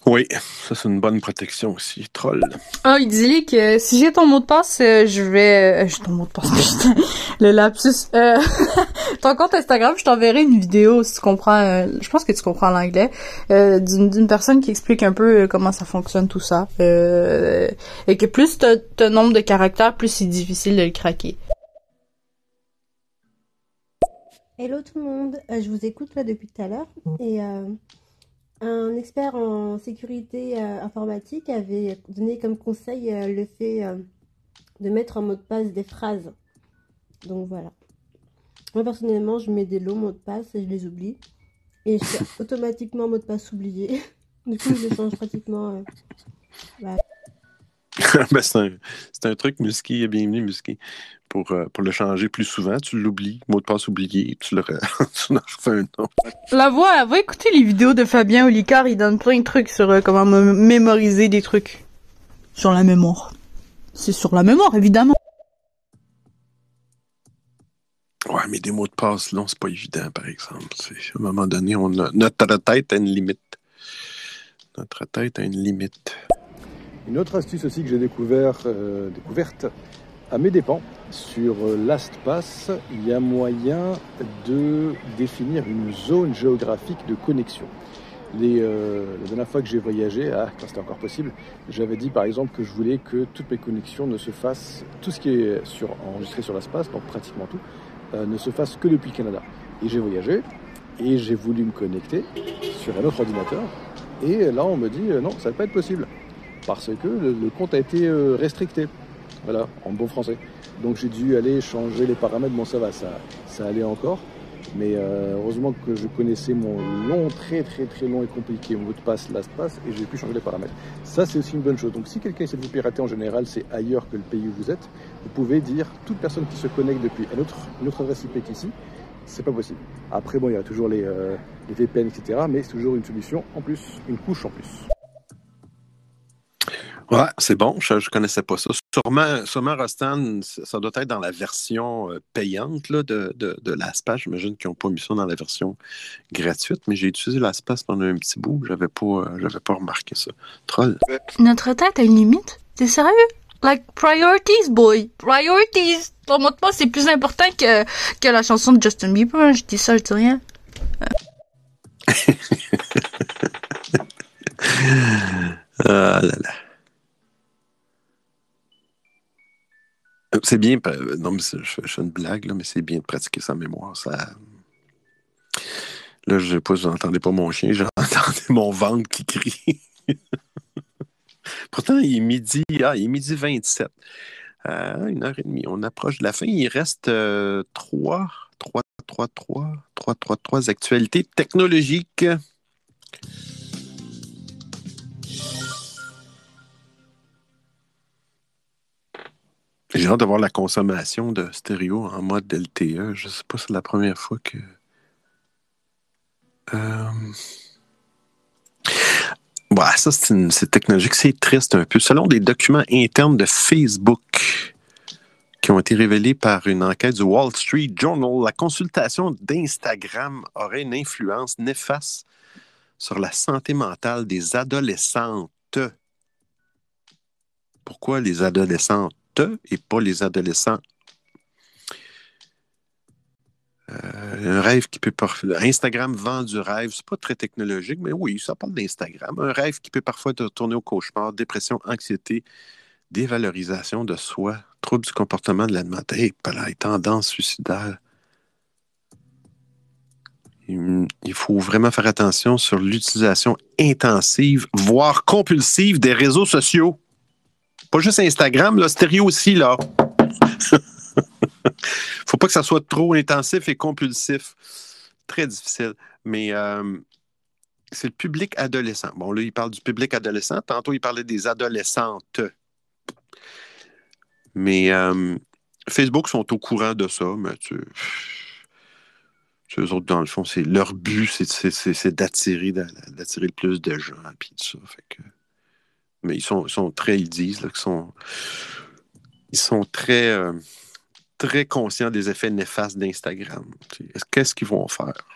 Oui, ça c'est une bonne protection aussi. Troll. Ah, il dit que si j'ai ton mot de passe, euh, je vais... euh, j'ai ton mot de passe, putain. Le lapsus. Euh, ton compte Instagram, je t'enverrai une vidéo si tu comprends... euh, je pense que tu comprends l'anglais. euh, d'une personne qui explique un peu comment ça fonctionne, tout ça. Euh, et que plus t'as t'as nombre de caractères, plus c'est difficile de le craquer. Hello tout le monde, Euh, je vous écoute là depuis tout à l'heure et euh, un expert en sécurité euh, informatique avait donné comme conseil euh, le fait euh, de mettre en mot de passe des phrases. Donc voilà. Moi personnellement, je mets des longs mots de passe et je les oublie. Et je fais automatiquement mot de passe oublié. Du coup, je change pratiquement. voilà. Ben, c'est un, c'est un truc musqué, bienvenue musqué. Pour, euh, pour le changer plus souvent, tu l'oublies, mot de passe oublié, tu le tu en refais un autre. La voix, va écouter les vidéos de Fabien Olicard, il donne plein de trucs sur euh, comment me- mémoriser des trucs. Sur la mémoire. C'est sur la mémoire, évidemment. Ouais, mais des mots de passe longs, c'est pas évident, par exemple. C'est- à un moment donné, on a- notre tête a une limite. Notre tête a une limite. Une autre astuce aussi que j'ai découvert, euh, découverte à mes dépens, sur euh, LastPass, il y a moyen de définir une zone géographique de connexion. Les, euh, la dernière fois que j'ai voyagé, ah, quand c'était encore possible, j'avais dit par exemple que je voulais que toutes mes connexions ne se fassent, tout ce qui est enregistré sur LastPass, donc pratiquement tout, euh, ne se fasse que depuis le Canada. Et j'ai voyagé et j'ai voulu me connecter sur un autre ordinateur. Et là, on me dit euh, non, ça ne va pas être possible parce que le, le compte a été euh, restricté. Voilà, en bon français. Donc j'ai dû aller changer les paramètres. Bon, ça va, ça, ça allait encore. Mais euh, heureusement que je connaissais mon long, très très très long et compliqué mot de passe LastPass et j'ai pu changer les paramètres. Ça, c'est aussi une bonne chose. Donc si quelqu'un essaie de vous pirater en général, c'est ailleurs que le pays où vous êtes, vous pouvez dire toute personne qui se connecte depuis un autre, une autre adresse IP qu'ici, c'est pas possible. Après, bon, il y a toujours les, euh, les VPN, etc. Mais c'est toujours une solution en plus, une couche en plus. Ouais, c'est bon, je ne connaissais pas ça. Sûrement, sûrement Rostan, ça doit être dans la version euh, payante là, de, de, de LastPass. J'imagine qu'ils n'ont pas mis ça dans la version gratuite, mais j'ai utilisé LastPass pendant un petit bout. J'avais pas, euh, j'avais pas remarqué ça. Troll. Notre tête a une limite? T'es sérieux? Like, priorities, boy. Priorities. Ton mot de passe, c'est plus important que, que la chanson de Justin Bieber. Je dis ça, je dis rien. Ah là là. C'est bien, non, je fais, une blague, là, mais c'est bien de pratiquer sa mémoire. Là, je sais pas, pas mon chien, j'entendais mon ventre qui crie. Pourtant, il est midi, ah, il est midi 27. Euh, une heure et demie, on approche de la fin. Il reste euh, trois, trois, trois, trois, trois, trois, trois actualités technologiques. J'ai hâte de voir la consommation de stéréo en mode LTE. Je sais pas si c'est la première fois que. Euh... Ouais, ça, c'est une- c'est technologique. C'est triste un peu. Selon des documents internes de Facebook qui ont été révélés par une enquête du Wall Street Journal, la consultation d'Instagram aurait une influence néfaste sur la santé mentale des adolescentes. Pourquoi les adolescentes et pas les adolescents? Euh, un rêve qui peut parfois. Instagram vend du rêve. C'est pas très technologique, mais oui, ça parle d'Instagram. Un rêve qui peut parfois te tourner au cauchemar, dépression, anxiété, dévalorisation de soi, trouble du comportement de l'animateur, hey, tendance suicidaire. Il il faut vraiment faire attention sur l'utilisation intensive, voire compulsive des réseaux sociaux. Pas juste Instagram, là, stéréo aussi, là. faut pas que ça soit trop intensif et compulsif. Très difficile. Mais euh, c'est le public adolescent. Bon, là, il parle du public adolescent. Tantôt, il parlait des adolescentes. Mais euh, Facebook sont au courant de ça, mais tu eux autres, dans le fond, c'est leur but, c'est d'attirer d'attirer le plus de gens, puis tout ça. Fait que, mais ils sont, sont très, ils disent qu'ils sont, ils sont très, euh, très conscients des effets néfastes d'Instagram. Qu'est-ce qu'ils vont faire?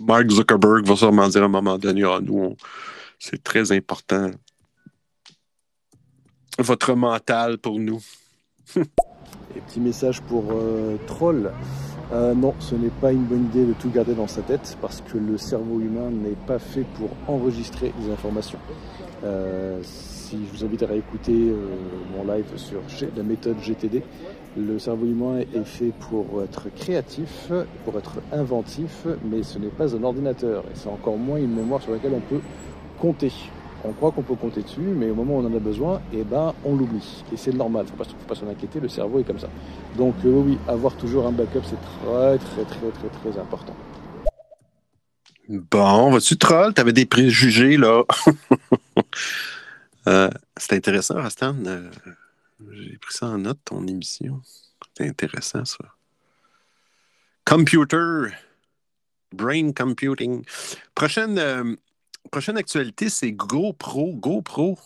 Mark Zuckerberg va sûrement dire à un moment donné, ah, nous, c'est très important. Votre mental pour nous. Et petit message pour euh, Troll. Euh, non, ce n'est pas une bonne idée de tout garder dans sa tête parce que le cerveau humain n'est pas fait pour enregistrer des informations. Euh, si je vous invite à réécouter euh, mon live sur la méthode GTD, le cerveau humain est fait pour être créatif, pour être inventif, mais ce n'est pas un ordinateur et c'est encore moins une mémoire sur laquelle on peut compter on croit qu'on peut compter dessus, mais au moment où on en a besoin, eh ben, on l'oublie. Et c'est normal, il ne faut pas, s'en inquiéter, le cerveau est comme ça. Donc euh, oui, avoir toujours un backup, c'est très, très, très, très, très important. Bon, vas-tu troll? T'avais des préjugés, là. euh, c'est intéressant, Rastan. Euh, j'ai pris ça en note, ton émission. C'est intéressant, ça. Computer. Brain computing. Prochaine, euh, prochaine actualité, c'est GoPro. GoPro.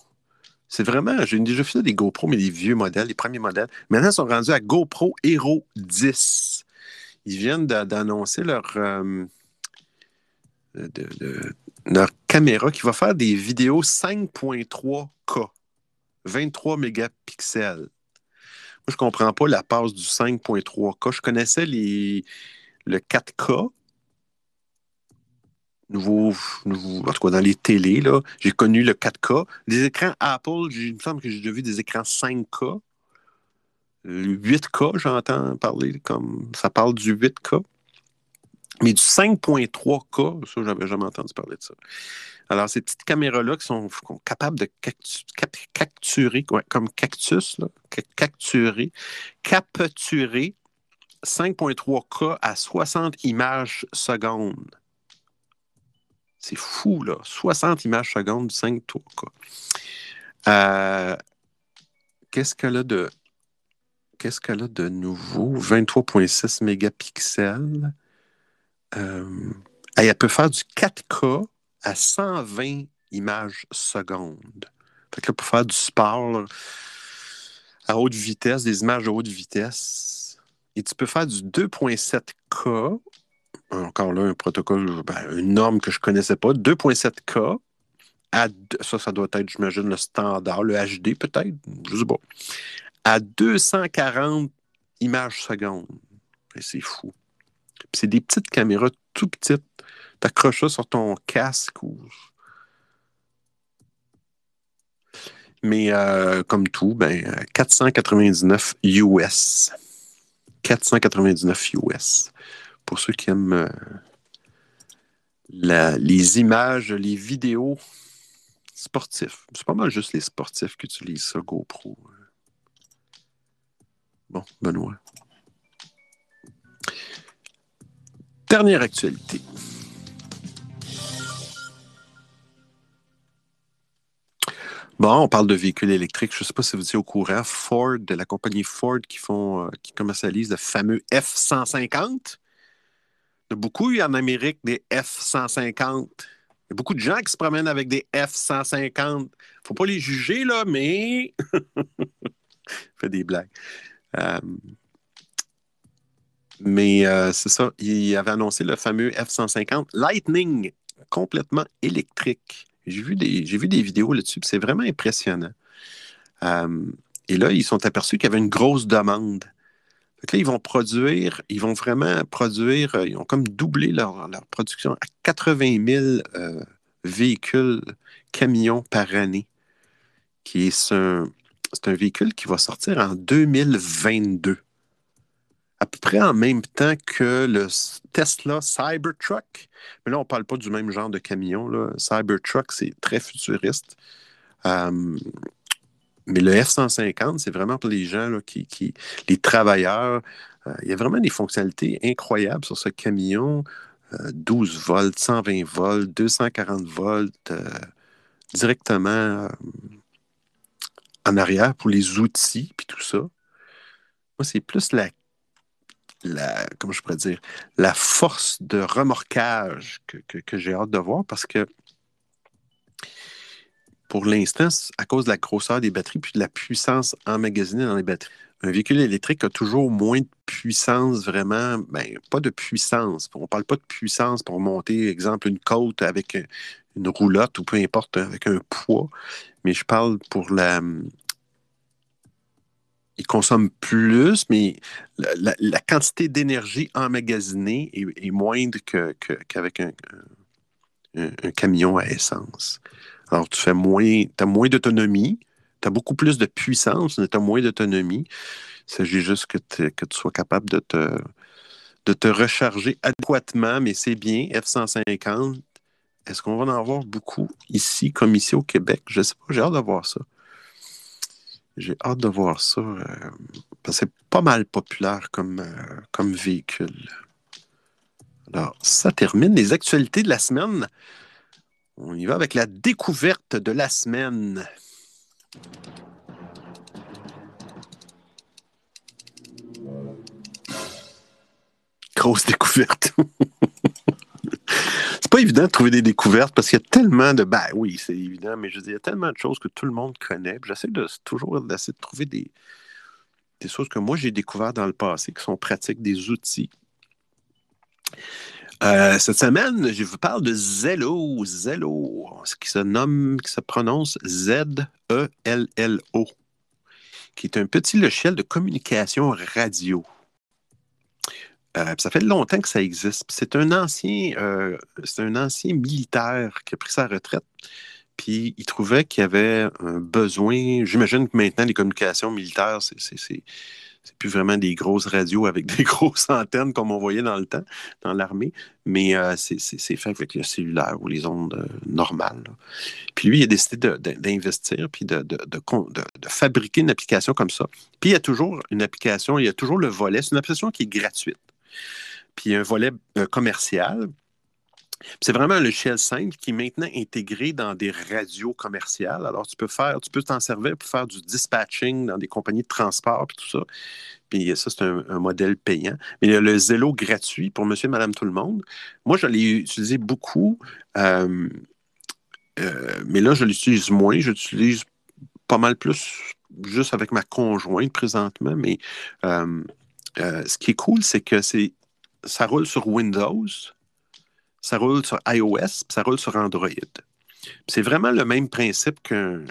C'est vraiment, j'ai déjà fait des GoPro, mais les vieux modèles, les premiers modèles. Maintenant, ils sont rendus à GoPro Hero 10. Ils viennent d'annoncer leur, leur caméra qui va faire des vidéos 5.3K, 23 mégapixels. Moi, je ne comprends pas la passe du 5.3K. Je connaissais les, le 4K, nouveau, en tout cas dans les télés, j'ai connu le 4K. Les écrans Apple, il me semble que j'ai déjà vu des écrans 5K. Le 8K, j'entends parler comme ça parle du 8K. Mais du 5.3K, ça, j'avais jamais entendu parler de ça. Alors, ces petites caméras-là qui sont, capables de capturer, comme cactus, capturer, capturer 5.3K à 60 images secondes. C'est fou, là. 60 images secondes, 5 tours. Euh, qu'est-ce de. Qu'est-ce qu'elle a de nouveau? 23,6 mégapixels. Euh, elle peut faire du 4K à 120 images secondes. Fait que là, pour faire du sport à haute vitesse, des images à haute vitesse. Et tu peux faire du 2.7K encore là, un protocole, ben, une norme que je ne connaissais pas, 2.7K. À, ça, ça doit être, j'imagine, le standard, le HD peut-être, je ne sais pas. À 240 images secondes. C'est fou. C'est des petites caméras tout petites. Tu accroches ça sur ton casque ou. Mais euh, comme tout, ben, 499 US. 499 US pour ceux qui aiment euh, les images, les vidéos sportifs. C'est pas mal juste les sportifs qui utilisent ça, GoPro. Bon, Benoît. Dernière actualité. Bon, on parle de véhicules électriques. Je ne sais pas si vous étiez au courant. Ford, la compagnie Ford qui font, euh, qui commercialise le fameux F-150 y a beaucoup en Amérique des F-150. Il y a beaucoup de gens qui se promènent avec des F-150. faut pas les juger, là, mais. fait des blagues. Euh, Mais euh, c'est ça, il avait annoncé le fameux F-150 Lightning, complètement électrique. J'ai vu des, j'ai vu des vidéos là-dessus, c'est vraiment impressionnant. Euh, et là, ils sont aperçus qu'il y avait une grosse demande là, ils vont produire, ils vont vraiment produire, euh, ils ont comme doublé leur, production à 80 000 euh, véhicules, camions par année. Qui est un, c'est un véhicule qui va sortir en 2022. À peu près en même temps que le Tesla Cybertruck. Mais là, on ne parle pas du même genre de camion. Là. Cybertruck, c'est très futuriste. Euh, mais le F-150, c'est vraiment pour les gens, qui, les travailleurs. Euh, il y a vraiment des fonctionnalités incroyables sur ce camion. euh, 12 volts, 120 volts, 240 volts euh, directement euh, en arrière pour les outils puis tout ça. Moi, c'est plus la, la, comment je pourrais dire, la force de remorquage que, que- j'ai hâte de voir parce que pour l'instant, à cause de la grosseur des batteries puis de la puissance emmagasinée dans les batteries, un véhicule électrique a toujours moins de puissance vraiment, ben, pas de puissance. On ne parle pas de puissance pour monter, exemple, une côte avec euh, une roulotte ou peu importe, avec un poids, mais je parle pour la. Il consomme plus, mais la, quantité d'énergie emmagasinée est, moindre que- que- qu'avec un, camion à essence. Alors, tu fais moins, as moins d'autonomie, tu as beaucoup plus de puissance, mais tu as moins d'autonomie. Il s'agit juste que, que tu sois capable de te, de te recharger adéquatement, mais c'est bien, F-150. Est-ce qu'on va en avoir beaucoup ici, comme ici au Québec? Je ne sais pas, j'ai hâte de voir ça. J'ai hâte de voir ça, euh, c'est pas mal populaire comme, euh, comme véhicule. Alors, ça termine les actualités de la semaine. On y va avec la découverte de la semaine. Grosse découverte. c'est pas évident de trouver des découvertes parce qu'il y a tellement de. Ben oui, c'est évident, mais je veux dire, il y a tellement de choses que tout le monde connaît. J'essaie de toujours d'essayer de trouver des, des choses que moi j'ai découvertes dans le passé qui sont pratiques, des outils. Euh, cette semaine, je vous parle de Zello. Zello, ce qui se nomme, qui se prononce Z-E-L-L-O, qui est un petit logiciel de communication radio. Euh, ça fait longtemps que ça existe. C'est un ancien, euh, c'est un ancien militaire qui a pris sa retraite. Puis il trouvait qu'il y avait un besoin. J'imagine que maintenant les communications militaires, c'est, c'est, plus vraiment des grosses radios avec des grosses antennes comme on voyait dans le temps, dans l'armée, mais euh, c'est, fait avec le cellulaire ou les ondes normales. Puis lui, il a décidé d'investir puis de, de- de fabriquer une application comme ça. Puis il y a toujours une application, il y a toujours le volet. C'est une application qui est gratuite. Puis un volet euh, commercial. Puis C'est vraiment un logiciel simple qui est maintenant intégré dans des radios commerciales. Alors, tu peux faire, tu peux t'en servir pour faire du dispatching dans des compagnies de transport et tout ça. Puis ça, c'est un, modèle payant. Mais il y a le Zello gratuit pour monsieur et madame tout le monde. Moi, je l'ai utilisé beaucoup, euh, euh, mais là, je l'utilise moins. J'utilise pas mal plus juste avec ma conjointe présentement. Mais euh, ce qui est cool, c'est que c'est ça roule sur Windows, ça roule sur iOS, puis ça roule sur Android. C'est vraiment le même principe qu'un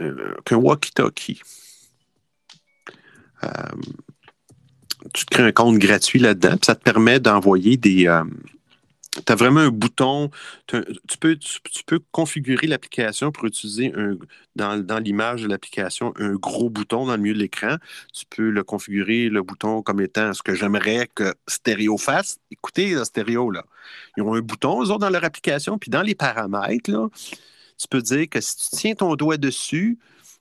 euh, walkie-talkie. Euh, tu te crées un compte gratuit là-dedans, puis ça te permet d'envoyer des. Tu as vraiment un bouton. Tu peux, tu, peux configurer l'application pour utiliser un, dans, dans l'image de l'application un gros bouton dans le milieu de l'écran. Tu peux le configurer, le bouton, comme étant ce que j'aimerais que Stéréo fasse. Écoutez, là, Stéréo, là. Ils ont un bouton, eux autres, dans leur application, puis dans les paramètres, là, tu peux dire que si tu tiens ton doigt dessus,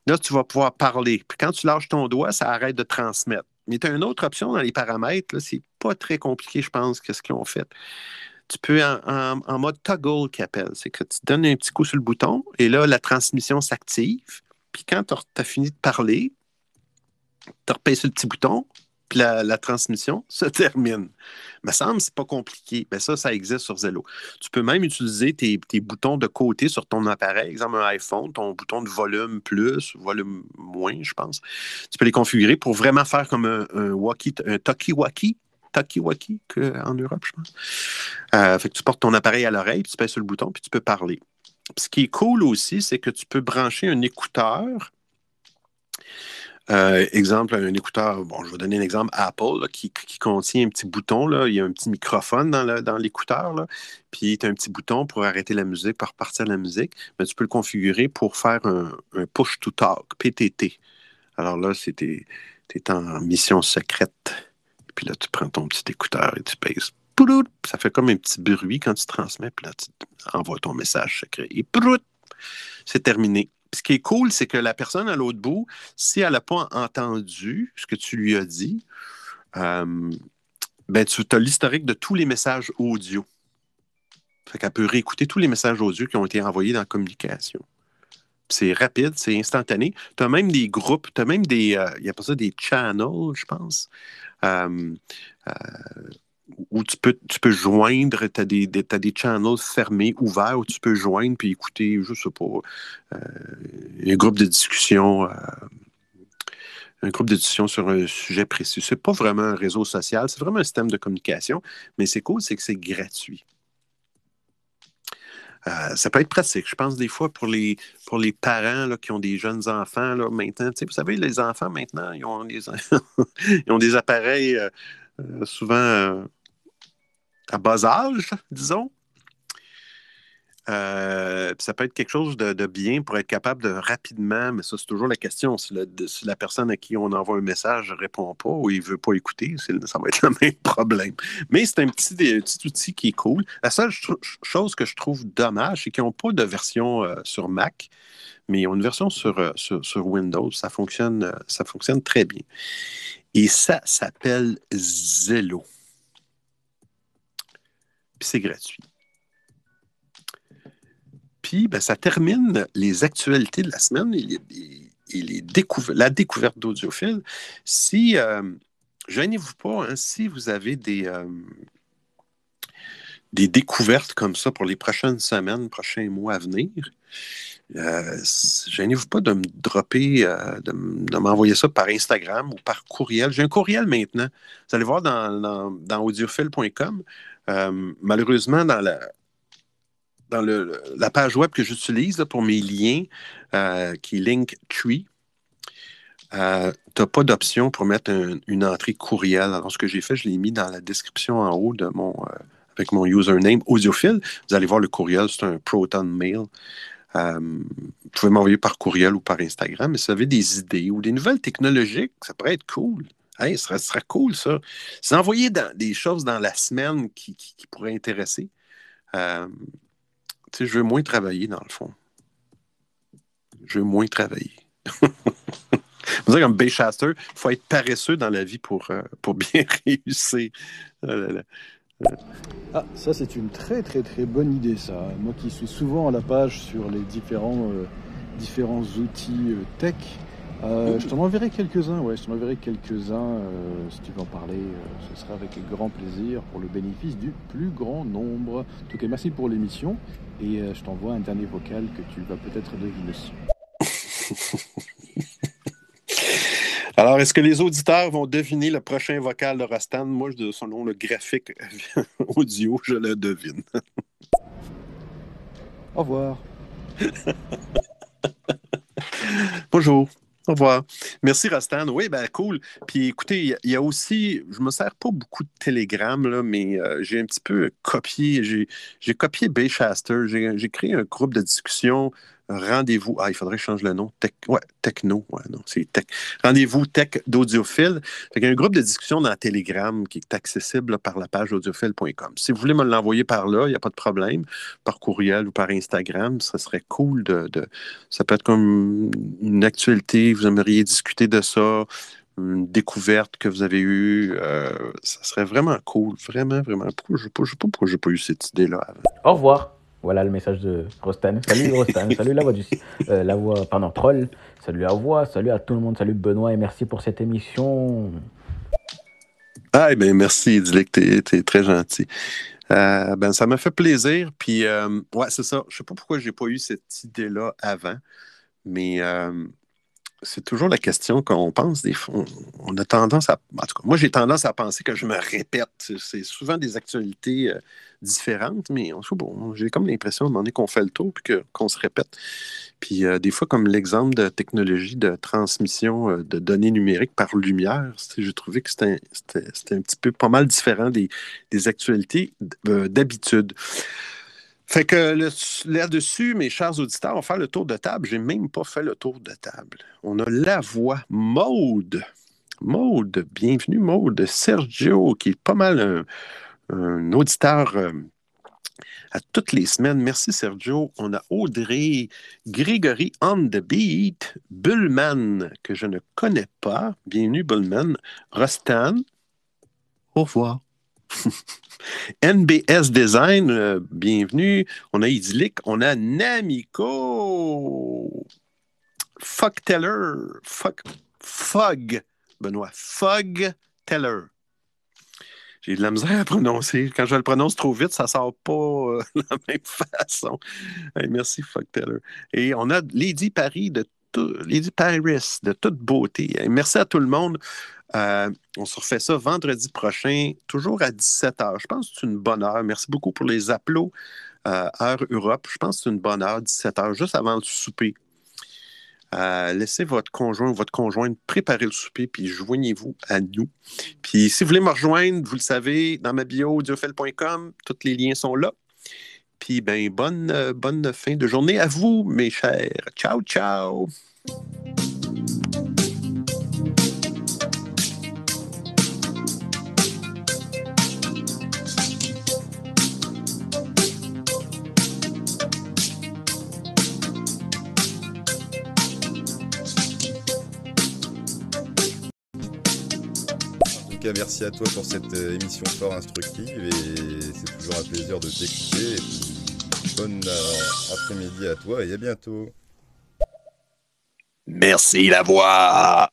là, tu vas pouvoir parler. Puis quand tu lâches ton doigt, ça arrête de transmettre. Mais tu as une autre option dans les paramètres, c'est pas très compliqué, je pense, que ce qu'ils ont fait. Tu peux en, mode toggle qu'ils appellent. C'est que tu donnes un petit coup sur le bouton et là, la transmission s'active. Puis quand tu as fini de parler, tu repayes sur le petit bouton, puis la, transmission se termine. Me semble c'est pas compliqué. Ben ça, ça existe sur Zello. Tu peux même utiliser tes, boutons de côté sur ton appareil, exemple un iPhone, ton bouton de volume plus, volume moins, je pense. Tu peux les configurer pour vraiment faire comme un, un walkie, un talkie-walkie, talkie-walkie que- en Europe, je pense. Euh, fait que tu portes ton appareil à l'oreille, puis tu pèses sur le bouton, puis tu peux parler. Ce qui est cool aussi, c'est que tu peux brancher un écouteur. Euh, exemple, un écouteur, bon, je vais donner un exemple Apple qui, contient un petit bouton, là, il y a un petit microphone dans, l'écouteur, puis tu as un petit bouton pour arrêter la musique, pour repartir la musique, mais tu peux le configurer pour faire un, un push to talk, PTT. Alors là, es en mission secrète, puis là, tu prends ton petit écouteur et tu pèses. Ça fait comme un petit bruit quand tu transmets, puis là, tu envoies ton message secret. Et c'est terminé. Ce qui est cool, c'est que la personne à l'autre bout, si elle n'a pas entendu ce que tu lui as dit, euh, ben, tu as l'historique de tous les messages audio. Fait qu'elle peut réécouter tous les messages audio qui ont été envoyés dans la communication. C'est rapide, c'est instantané. Tu as même des groupes, tu as même des, euh, il y a pas ça, des channels, je pense, où tu peux, tu peux joindre, tu as des, des, des channels fermés, ouverts, où tu peux joindre puis écouter, je sais pas, un groupe de discussion un groupe de discussion sur un sujet précis. C'est pas vraiment un réseau social, c'est vraiment un système de communication, mais c'est cool, c'est que c'est gratuit. Euh, ça peut être pratique. Je pense des fois pour les, pour les parents là, qui ont des jeunes enfants là, maintenant. Vous savez, les enfants maintenant, ils ont, des, ils ont des appareils euh, euh, souvent à bas âge, disons. Euh, ça peut être quelque chose de, bien pour être capable de rapidement, mais ça, c'est toujours la question. Si, la personne à qui on envoie un message ne répond pas ou il ne veut pas écouter, ça va être le même problème. Mais c'est un petit, petit, outil qui est cool. La seule chose que je trouve dommage, c'est qu'ils n'ont pas de version euh, sur Mac, mais ils ont une version sur, euh, sur, Windows. Ça fonctionne, ça fonctionne très bien. Et ça s'appelle Zello. Puis c'est gratuit. Ben, ça termine les actualités de la semaine et, la découverte d'audiophile. Si, euh, gênez-vous pas, hein, si vous avez des, euh, des découvertes comme ça pour les prochaines semaines, prochains mois à venir, euh, gênez-vous pas de me dropper, euh, de, m'envoyer ça par Instagram ou par courriel. J'ai un courriel maintenant. Vous allez voir dans, dans, audiophile.com. malheureusement, dans la, dans la page web que j'utilise pour mes liens, euh, qui est Linktree, euh, tu n'as pas d'option pour mettre une entrée courriel. Alors, ce que j'ai fait, je l'ai mis dans la description en haut de mon, euh, avec mon username audiophile. Vous allez voir le courriel, c'est un Proton Mail. vous pouvez m'envoyer par courriel ou par Instagram. Mais si vous avez des idées ou des nouvelles technologiques, ça pourrait être cool. Hey, ce, serait, cool, ça. C'est envoyer des choses dans la semaine qui, pourraient intéresser je veux moins travailler, dans le fond. Je veux moins travailler. Vous comme Baychaster, il faut être paresseux dans la vie pour, euh, pour bien réussir. Ah, ah, ça, c'est une très, très, très bonne idée, ça. Moi qui suis souvent à la page sur les différents, euh, différents outils euh, tech, euh, je t'en enverrai quelques-uns, ouais, je t'en enverrai quelques-uns. Euh, si tu veux en parler, euh, ce sera avec grand plaisir pour le bénéfice du plus grand nombre. En tout cas, merci pour l'émission et je t'envoie un dernier vocal que tu vas peut-être deviner. Alors, est-ce que les auditeurs vont deviner le prochain vocal de Rostan? Moi, selon le graphique audio, je le devine. Au revoir. Bonjour. Au revoir. Merci, Rostan. Oui, ben cool. Puis écoutez, il y, a aussi, je me sers pas beaucoup de Telegram, là, mais euh, j'ai un petit peu copié, j'ai copié Baychaster. J'ai créé un groupe de discussion rendez-vous. Ah, il faudrait que je change le nom. Tech, ouais, techno. C'est tech. Rendez-vous tech d'audiophile. Il y a un groupe de discussion dans Telegram qui est accessible par la page audiophile.com. Si vous voulez me l'envoyer par là, il n'y a pas de problème. Par courriel ou par Instagram, ça serait cool de, Ça peut être comme une actualité, vous aimeriez discuter de ça une découverte que vous avez eue. Euh, ça serait vraiment cool. Vraiment, vraiment. Pourquoi je ne sais pas pourquoi je n'ai pas eu cette idée-là avant? Au revoir. Voilà le message de Rostan. Salut Rostan, salut la voix du euh, la voix pardon troll. Salut la voix, salut à tout le monde, salut Benoît et merci pour cette émission. Ah ben merci Idilic, t'es es très gentil. Euh, ben ça m'a fait plaisir. Puis euh, ouais c'est ça. Je sais pas pourquoi j'ai pas eu cette idée là avant, mais c'est toujours la question qu'on pense des fois. On, a tendance à. En tout cas, moi, j'ai tendance à penser que je me répète. C'est souvent des actualités euh, différentes, mais on bon, j'ai comme l'impression, à un moment donné, qu'on fait le tour puis qu'on se répète. Puis euh, des fois, comme l'exemple de technologie de transmission euh, de données numériques par lumière, j'ai trouvé que c'était un petit peu pas mal différent des actualités d'habitude. Fait que là-dessus, mes chers auditeurs, on va faire le tour de table. J'ai même pas fait le tour de table. On a la voix Maude. Maude, bienvenue Maude. Sergio, qui est pas mal un, auditeur euh, à toutes les semaines. Merci Sergio. On a Audrey, Grégory on the beat, Bullman, que je ne connais pas. Bienvenue Bullman. Rostan. Au revoir. NBS Design, euh, bienvenue. On a Idyllic, on a Namiko. Fuck Teller. Fuck. Fog. Benoît. Fog Teller. J'ai de la misère à prononcer. Quand je le prononce trop vite, ça ne sort pas euh, la même façon. Merci, Fuck Teller. Et on a Lady Paris de Lady Paris de toute beauté. Merci à tout le monde. Euh, on se refait ça vendredi prochain, toujours à 17h. Je pense que c'est une bonne heure. Merci beaucoup pour les applaudissements. Euh, heure Europe, je pense que c'est une bonne heure, 17h, juste avant le souper. Euh, laissez votre conjoint ou votre conjointe préparer le souper, puis joignez-vous à nous. Puis si vous voulez me rejoindre, vous le savez, dans ma bio, audiofel.com, tous les liens sont là. Puis ben, bonne, euh, bonne fin de journée à vous, mes chers. Ciao, ciao! Cas, merci à toi pour cette euh, émission fort instructive et c'est toujours un plaisir de t'écouter. Bon euh, après-midi à toi et à bientôt. Merci la voix!